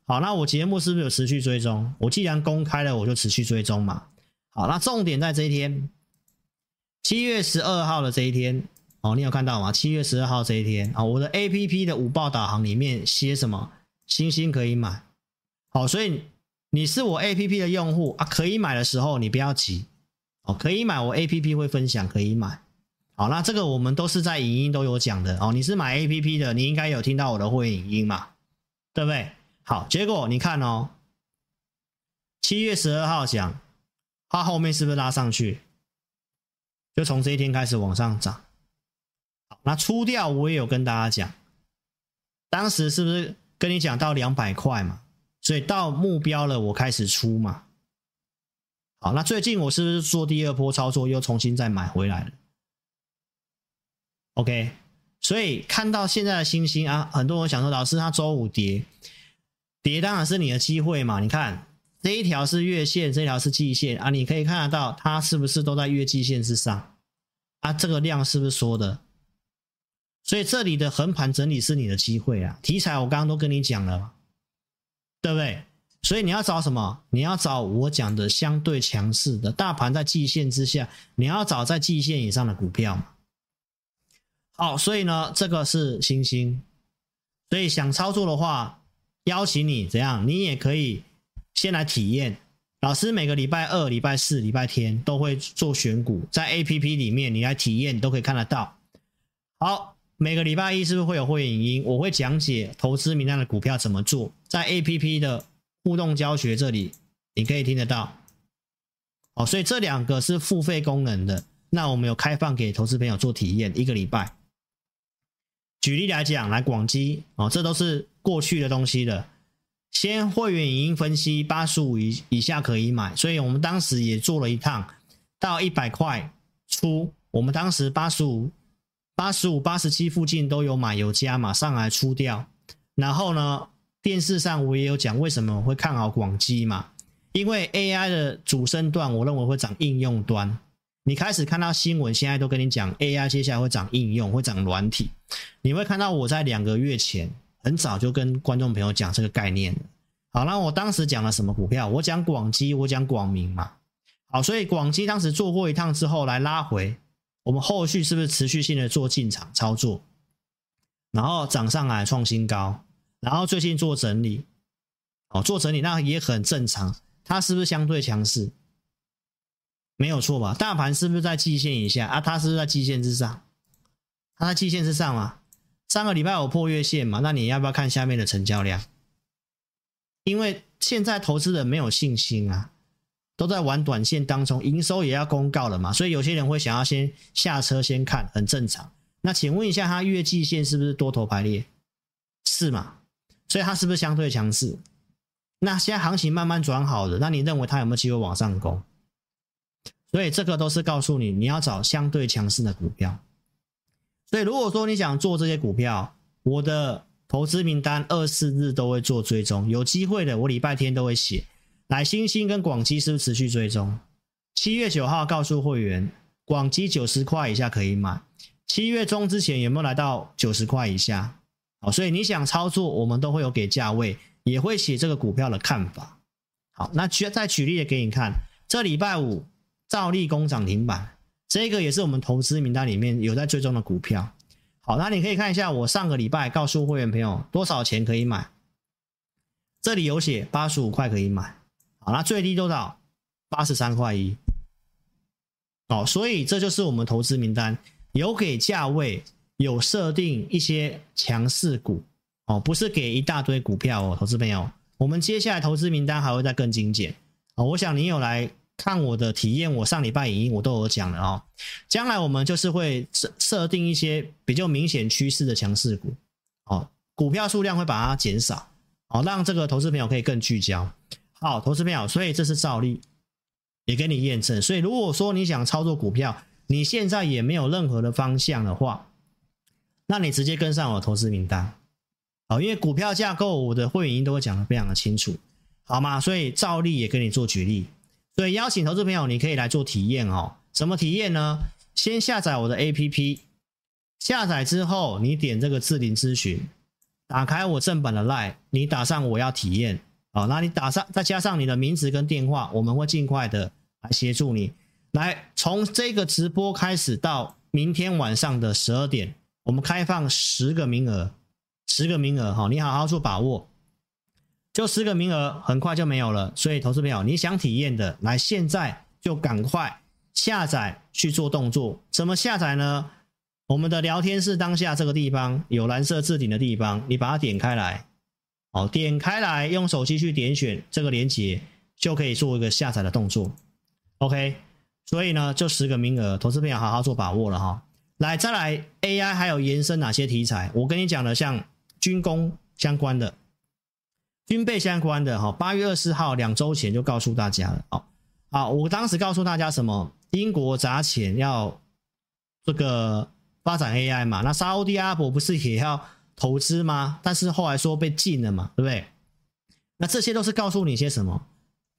好，那我节目是不是有持续追踪？我既然公开了，我就持续追踪嘛。好，那重点在这一天，七月十二号的这一天，哦，你有看到吗？七月十二号这一天啊，我的 APP 的五报导航里面写什么？星星可以买。好，所以你是我 APP 的用户啊，可以买的时候你不要急哦，可以买，我 APP 会分享，可以买。好，那这个我们都是在影音都有讲的哦。你是买 APP 的，你应该有听到我的会影音嘛，对不对？好，结果你看哦，七月十二号讲，它后面是不是拉上去？就从这一天开始往上涨。好，那出掉我也有跟大家讲，当时是不是跟你讲到两百块嘛？所以到目标了，我开始出嘛。好，那最近我是不是做第二波操作，又重新再买回来了？OK，所以看到现在的星星啊，很多人想说，老师他周五跌。跌当然是你的机会嘛！你看这一条是月线，这条是季线啊，你可以看得到它是不是都在月季线之上啊？这个量是不是缩的？所以这里的横盘整理是你的机会啊！题材我刚刚都跟你讲了，对不对？所以你要找什么？你要找我讲的相对强势的大盘在季线之下，你要找在季线以上的股票嘛。好，所以呢，这个是星星，所以想操作的话。邀请你怎样？你也可以先来体验。老师每个礼拜二、礼拜四、礼拜天都会做选股，在 APP 里面你来体验，你都可以看得到。好，每个礼拜一是不是会有会影音？我会讲解投资名单的股票怎么做，在 APP 的互动教学这里你可以听得到。哦，所以这两个是付费功能的，那我们有开放给投资朋友做体验，一个礼拜。举例来讲，来广基哦，这都是。过去的东西的，先会员影音分析八十五以以下可以买，所以我们当时也做了一趟，到一百块出，我们当时八十五、八十五、八十七附近都有买有加码上来出掉，然后呢，电视上我也有讲为什么会看好广基嘛，因为 AI 的主升段我认为会涨应用端，你开始看到新闻现在都跟你讲 AI 接下来会涨应用，会涨软体，你会看到我在两个月前。很早就跟观众朋友讲这个概念了。好，那我当时讲了什么股票？我讲广基，我讲广明嘛。好，所以广基当时做过一趟之后来拉回，我们后续是不是持续性的做进场操作？然后涨上来创新高，然后最近做整理，哦，做整理那也很正常。它是不是相对强势？没有错吧？大盘是不是在季线以下啊？它是不是在季线之上？它在季线之上吗？上个礼拜有破月线嘛？那你要不要看下面的成交量？因为现在投资人没有信心啊，都在玩短线当中，营收也要公告了嘛，所以有些人会想要先下车先看，很正常。那请问一下，它月季线是不是多头排列？是嘛？所以它是不是相对强势？那现在行情慢慢转好了，那你认为它有没有机会往上攻？所以这个都是告诉你，你要找相对强势的股票。所以，如果说你想做这些股票，我的投资名单二四日都会做追踪，有机会的我礼拜天都会写。来，星星跟广基是不是持续追踪？七月九号告诉会员，广基九十块以下可以买。七月中之前有没有来到九十块以下？好，所以你想操作，我们都会有给价位，也会写这个股票的看法。好，那举再举例给你看，这礼拜五兆利攻涨停板。这个也是我们投资名单里面有在追踪的股票，好，那你可以看一下我上个礼拜告诉会员朋友多少钱可以买，这里有写八十五块可以买。好，那最低多少？八十三块一。哦，所以这就是我们投资名单，有给价位，有设定一些强势股。哦，不是给一大堆股票哦，投资朋友。我们接下来投资名单还会再更精简。哦，我想你有来看我的体验，我上礼拜影音我都有讲了哦。将来我们就是会设设定一些比较明显趋势的强势股。哦，股票数量会把它减少，哦，让这个投资朋友可以更聚焦。好，投资朋友，所以这是照例，也给你验证。所以如果说你想操作股票，你现在也没有任何的方向的话，那你直接跟上我的投资名单。好，因为股票架构，我的会员都会讲得非常的清楚，好吗？所以照例也跟你做举例，所以邀请投资朋友，你可以来做体验哦。什么体验呢？先下载我的 APP，下载之后，你点这个智霖咨询，打开我正版的 LINE，你打上我要体验，好，那你打上再加上你的名字跟电话，我们会尽快的来协助你。来，从这个直播开始到明天晚上的十二点，我们开放十个名额。十个名额哈，你好好做把握，就十个名额，很快就没有了。所以，投资朋友，你想体验的，来现在就赶快下载去做动作。怎么下载呢？我们的聊天室当下这个地方有蓝色置顶的地方，你把它点开来，好，点开来，用手机去点选这个连接，就可以做一个下载的动作。OK，所以呢，就十个名额，投资朋友好好做把握了哈。来，再来 AI 还有延伸哪些题材？我跟你讲的像。军工相关的、军备相关的，哈，八月二十号两周前就告诉大家了，哦，好，我当时告诉大家什么？英国砸钱要这个发展 AI 嘛，那沙乌地阿伯不是也要投资吗？但是后来说被禁了嘛，对不对？那这些都是告诉你些什么？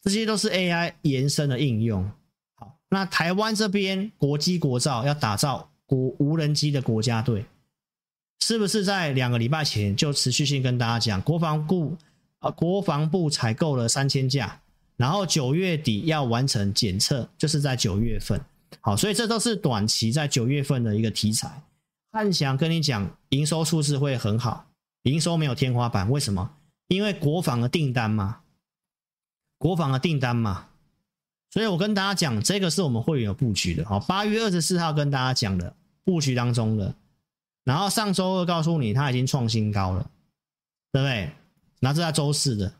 这些都是 AI 延伸的应用。好，那台湾这边国机国造要打造国无人机的国家队。是不是在两个礼拜前就持续性跟大家讲，国防部啊，国防部采购了三千架，然后九月底要完成检测，就是在九月份。好，所以这都是短期在九月份的一个题材。汉翔跟你讲，营收数字会很好，营收没有天花板，为什么？因为国防的订单嘛，国防的订单嘛。所以我跟大家讲，这个是我们会员有布局的。好，八月二十四号跟大家讲的布局当中的。然后上周二告诉你，它已经创新高了，对不对？那这在周四的，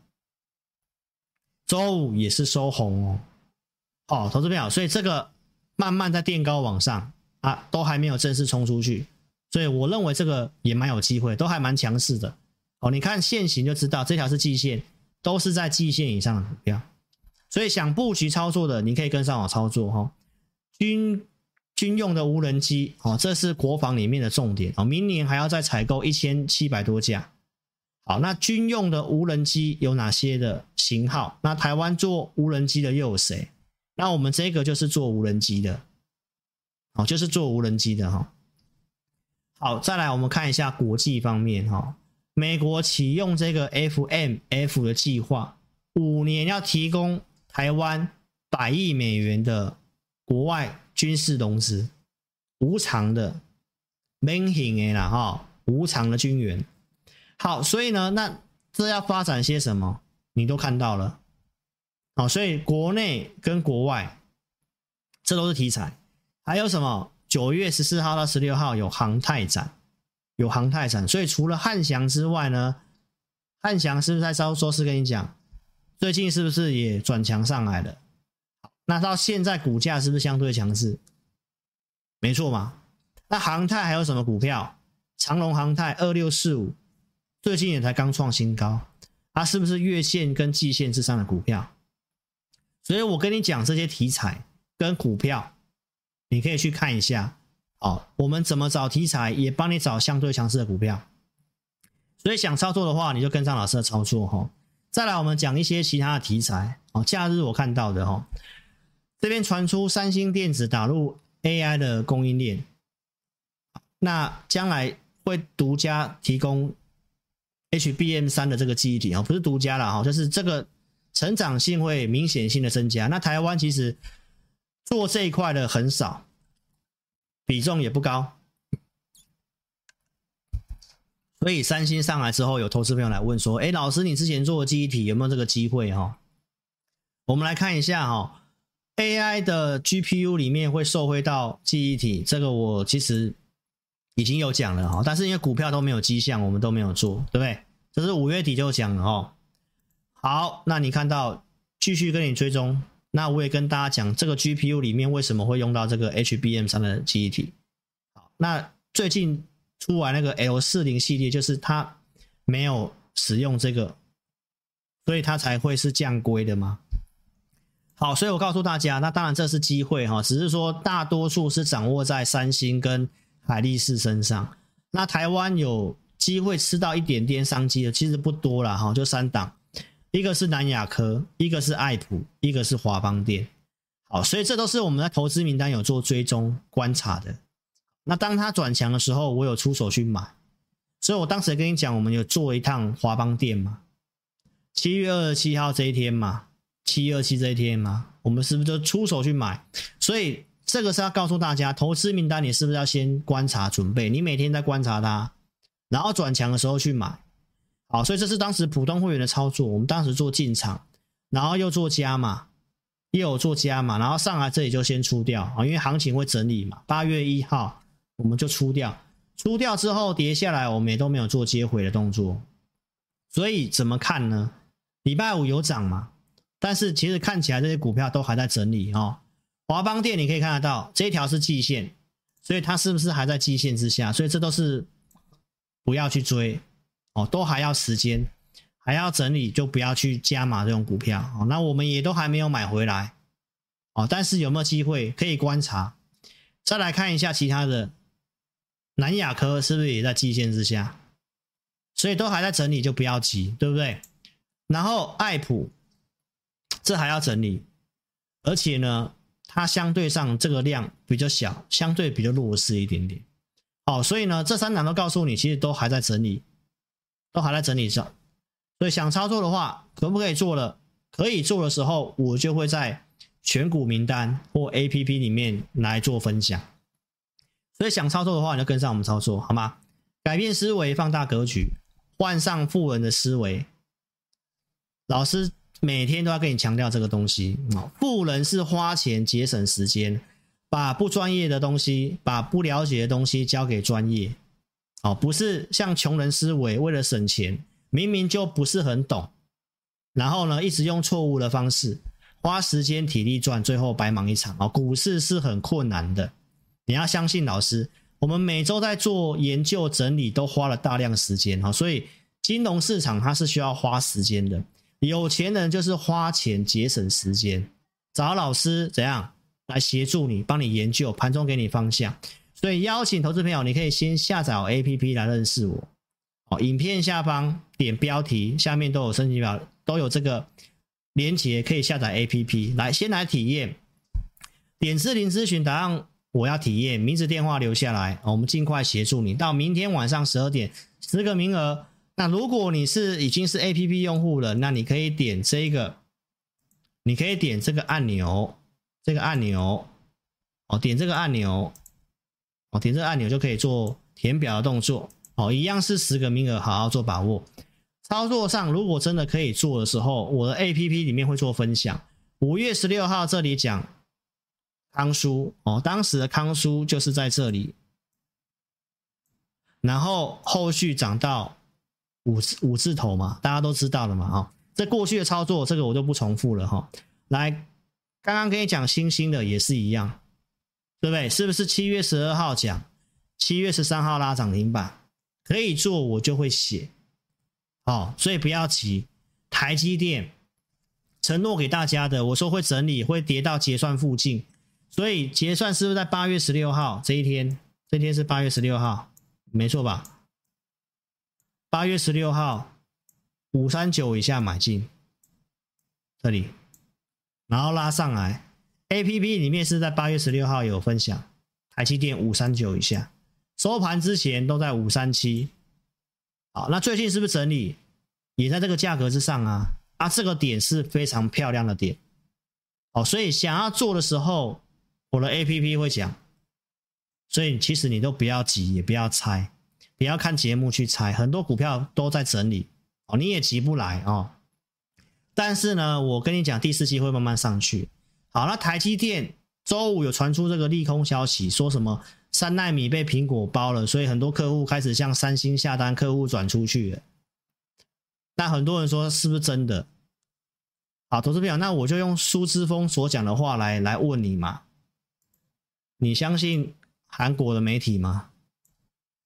周五也是收红哦。哦，投资朋友，所以这个慢慢在垫高往上啊，都还没有正式冲出去，所以我认为这个也蛮有机会，都还蛮强势的。哦，你看线型就知道，这条是季线，都是在季线以上的股票，所以想布局操作的，你可以跟上我操作哈、哦。均。军用的无人机，哦，这是国防里面的重点哦。明年还要再采购一千七百多架。好，那军用的无人机有哪些的型号？那台湾做无人机的又有谁？那我们这个就是做无人机的，哦，就是做无人机的哈。好，再来我们看一下国际方面哈，美国启用这个 FMF 的计划，五年要提供台湾百亿美元的国外。军事融资无偿的，免钱的啦哈，无偿的军援。好，所以呢，那这要发展些什么？你都看到了。好，所以国内跟国外，这都是题材。还有什么？九月十四号到十六号有航太展，有航太展。所以除了汉翔之外呢，汉翔是不是在周周四跟你讲，最近是不是也转强上来了？那到现在股价是不是相对强势？没错嘛。那航太还有什么股票？长隆航太二六四五，最近也才刚创新高，它是不是月线跟季线之上的股票？所以我跟你讲这些题材跟股票，你可以去看一下。好，我们怎么找题材，也帮你找相对强势的股票。所以想操作的话，你就跟上老师的操作哈。再来，我们讲一些其他的题材哦。假日我看到的哈。这边传出三星电子打入 AI 的供应链，那将来会独家提供 HBM 三的这个记忆体啊，不是独家了哈，就是这个成长性会明显性的增加。那台湾其实做这一块的很少，比重也不高。所以三星上来之后，有投资朋友来问说：“哎，老师，你之前做的记忆体有没有这个机会？”哈，我们来看一下哈，AI 的 GPU 里面会受惠到记忆体，这个我其实已经有讲了哈，但是因为股票都没有迹象，我们都没有做，对不对？这是五月底就讲了哈。好，那你看到继续跟你追踪，那我也跟大家讲这个 GPU 里面为什么会用到这个 HBM 上的记忆体。好，那最近。出完那个 L 四零系列，就是它没有使用这个，所以它才会是降规的吗？好，所以我告诉大家，那当然这是机会哈，只是说大多数是掌握在三星跟海力士身上。那台湾有机会吃到一点点商机的，其实不多了哈，就三档，一个是南亚科，一个是爱普，一个是华邦电。好，所以这都是我们在投资名单有做追踪观察的。那当他转强的时候，我有出手去买，所以我当时跟你讲，我们有做一趟华邦店嘛，七月二十七号这一天嘛，七月二七这一天嘛，我们是不是就出手去买？所以这个是要告诉大家，投资名单你是不是要先观察准备？你每天在观察它，然后转强的时候去买。好，所以这是当时普通会员的操作，我们当时做进场，然后又做加码，又有做加码，然后上来这里就先出掉啊，因为行情会整理嘛，八月一号。我们就出掉，出掉之后跌下来，我们也都没有做接回的动作。所以怎么看呢？礼拜五有涨嘛？但是其实看起来这些股票都还在整理哦。华邦电你可以看得到，这一条是季线，所以它是不是还在季线之下？所以这都是不要去追哦，都还要时间，还要整理，就不要去加码这种股票哦。那我们也都还没有买回来哦，但是有没有机会可以观察？再来看一下其他的。南亚科是不是也在季线之下？所以都还在整理，就不要急，对不对？然后爱普这还要整理，而且呢，它相对上这个量比较小，相对比较弱势一点点。好，所以呢，这三档都告诉你，其实都还在整理，都还在整理上。所以想操作的话，可不可以做了？可以做的时候，我就会在选股名单或 APP 里面来做分享。所以想操作的话，你就跟上我们操作，好吗？改变思维，放大格局，换上富人的思维。老师每天都要跟你强调这个东西。富人是花钱节省时间，把不专业的东西，把不了解的东西交给专业。哦，不是像穷人思维，为了省钱，明明就不是很懂，然后呢，一直用错误的方式，花时间体力赚，最后白忙一场。哦，股市是很困难的。你要相信老师，我们每周在做研究整理，都花了大量时间哈，所以金融市场它是需要花时间的。有钱人就是花钱节省时间，找老师怎样来协助你，帮你研究，盘中给你方向。所以邀请投资朋友，你可以先下载 APP 来认识我。哦，影片下方点标题，下面都有申请表，都有这个连接，可以下载 APP 来先来体验。点智霖咨询答案。我要体验，名字电话留下来，我们尽快协助你。到明天晚上十二点，十个名额。那如果你是已经是 APP 用户了，那你可以点这个，你可以点这个按钮，这个按钮，哦，点这个按钮，哦，点这个按钮就可以做填表的动作，哦，一样是十个名额，好好做把握。操作上，如果真的可以做的时候，我的 APP 里面会做分享。五月十六号这里讲。康舒哦，当时的康舒就是在这里，然后后续涨到五五字头嘛，大家都知道了嘛，哦，这过去的操作，这个我就不重复了哈。来，刚刚跟你讲星星的也是一样，对不对？是不是七月十二号讲，七月十三号拉涨停板，可以做我就会写，哦，所以不要急。台积电承诺给大家的，我说会整理，会跌到结算附近。所以结算是不是在八月十六号这一天？这一天是八月十六号，没错吧？八月十六号五三九以下买进，这里，然后拉上来。APP 里面是在八月十六号有分享，台积电五三九以下，收盘之前都在五三七。好，那最近是不是整理？也在这个价格之上啊？啊，这个点是非常漂亮的点。好，所以想要做的时候。我的 APP 会讲，所以其实你都不要急，也不要猜，不要看节目去猜，很多股票都在整理哦，你也急不来哦。但是呢，我跟你讲，第四季会慢慢上去。好，那台积电周五有传出这个利空消息，说什么三奈米被苹果包了，所以很多客户开始向三星下单，客户转出去了。那很多人说是不是真的？好，投资朋友，那我就用苏之峰所讲的话来来问你嘛。你相信韩国的媒体吗？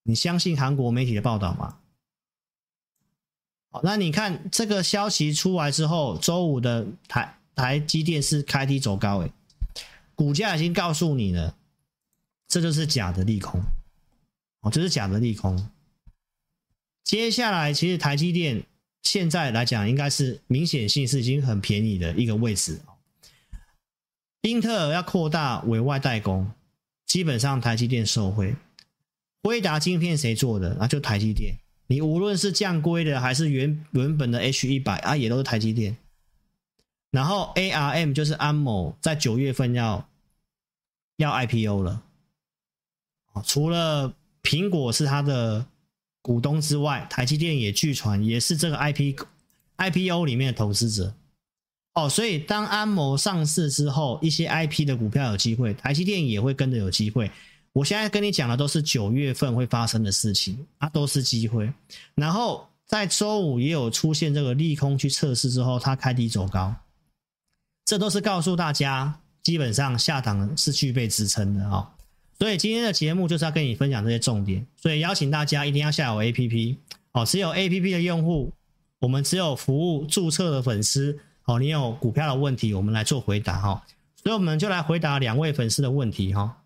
你相信韩国媒体的报道吗？好，那你看这个消息出来之后，周五的台台积电是开低走高，诶，股价已经告诉你了，这就是假的利空，哦，这是假的利空。接下来，其实台积电现在来讲，应该是明显性是已经很便宜的一个位置。英特尔要扩大委外代工。基本上台积电受惠，辉达晶片谁做的？那就台积电。你无论是降规的还是原原本的 H 一百啊，也都是台积电。然后 ARM 就是安某，在九月份要要 IPO 了。除了苹果是他的股东之外，台积电也据传也是这个 IP IPO 里面的投资者。哦，所以当安谋上市之后，一些 IP 的股票有机会，台积电也会跟着有机会。我现在跟你讲的都是九月份会发生的事情，它都是机会。然后在周五也有出现这个利空去测试之后，它开低走高，这都是告诉大家，基本上下档是具备支撑的哦。所以今天的节目就是要跟你分享这些重点，所以邀请大家一定要下有 APP 哦。只有 APP 的用户，我们只有服务注册的粉丝。哦，你有股票的问题，我们来做回答哈。所以我们就来回答两位粉丝的问题哈。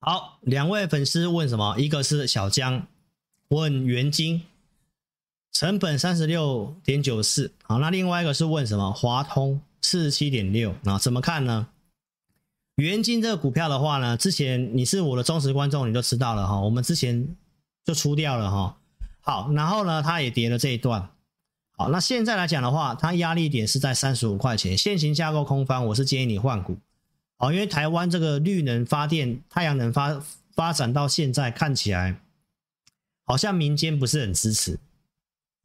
好，两位粉丝问什么？一个是小江问元晶成本三十六点九四。好，那另外一个是问什么？华通四十七点六。那怎么看呢？元晶这个股票的话呢，之前你是我的忠实观众，你就知道了哈。我们之前就出掉了哈。好，然后呢，它也跌了这一段。好，那现在来讲的话，它压力点是在三十五块钱，现行架构空方，我是建议你换股。好，因为台湾这个绿能发电、太阳能发发展到现在，看起来好像民间不是很支持。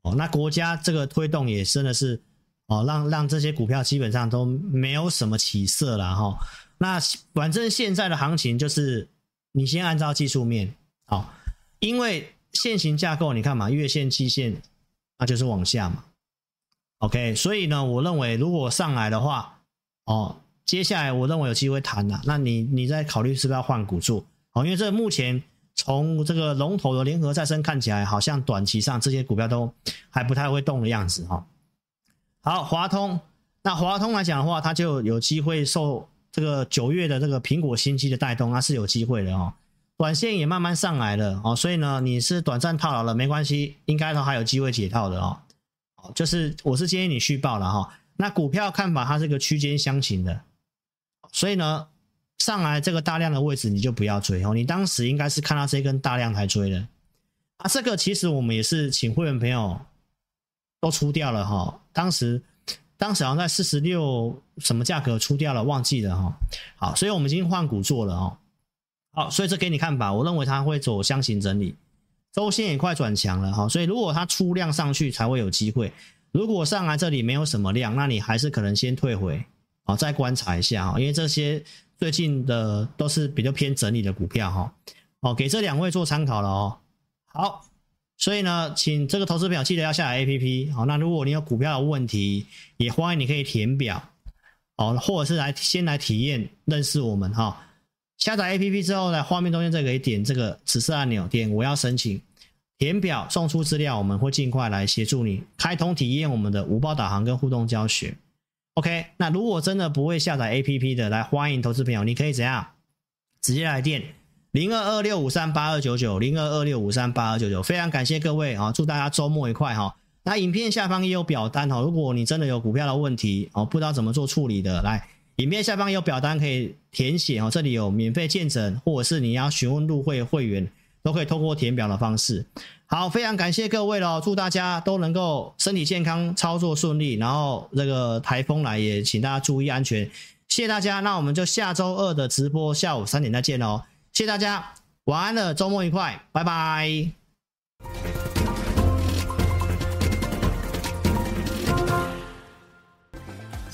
哦，那国家这个推动也真的是哦，让让这些股票基本上都没有什么起色了哈。那反正现在的行情就是你先按照技术面，好，因为现行架构你看嘛，月线、季线。那就是往下嘛，OK，所以呢，我认为如果上来的话，哦，接下来我认为有机会弹了，那你你再考虑是不是要换股做，哦，因为这目前从这个龙头的联合再生看起来，好像短期上这些股票都还不太会动的样子哈。好，华通，那华通来讲的话，它就有机会受这个九月的这个苹果新机的带动，那是有机会的哦。短线也慢慢上来了哦，所以呢，你是短暂套牢了没关系，应该都还有机会解套的哦。就是我是建议你续报了哈。那股票看法它是个区间箱型的，所以呢，上来这个大量的位置你就不要追哦。你当时应该是看到这根大量才追的啊。这个其实我们也是请会员朋友都出掉了哈。当时当时好像在四十六什么价格出掉了，忘记了哈。好，所以我们已经换股做了哦。好，所以这给你看吧。我认为它会走箱型整理，周线也快转强了哈。所以如果它出量上去，才会有机会。如果上来这里没有什么量，那你还是可能先退回，啊，再观察一下哈。因为这些最近的都是比较偏整理的股票哈。哦，给这两位做参考了哦。好，所以呢，请这个投资表记得要下载 APP。好，那如果你有股票的问题，也欢迎你可以填表，哦，或者是来先来体验认识我们哈。下载 APP 之后呢，画面中间这个可以点这个紫色按钮，点我要申请，填表送出资料，我们会尽快来协助你开通体验我们的无包导航跟互动教学。OK，那如果真的不会下载 APP 的，来欢迎投资朋友，你可以怎样？直接来电零二二六五三八二九九零二二六五三八二九九，非常感谢各位啊，祝大家周末愉快哈。那影片下方也有表单哈，如果你真的有股票的问题哦，不知道怎么做处理的，来。影片下方有表单可以填写哦，这里有免费见证，或者是你要询问入会会员，都可以通过填表的方式。好，非常感谢各位喽，祝大家都能够身体健康，操作顺利。然后这个台风来也请大家注意安全，谢谢大家。那我们就下周二的直播下午三点再见喽，谢谢大家，晚安了，周末愉快，拜拜。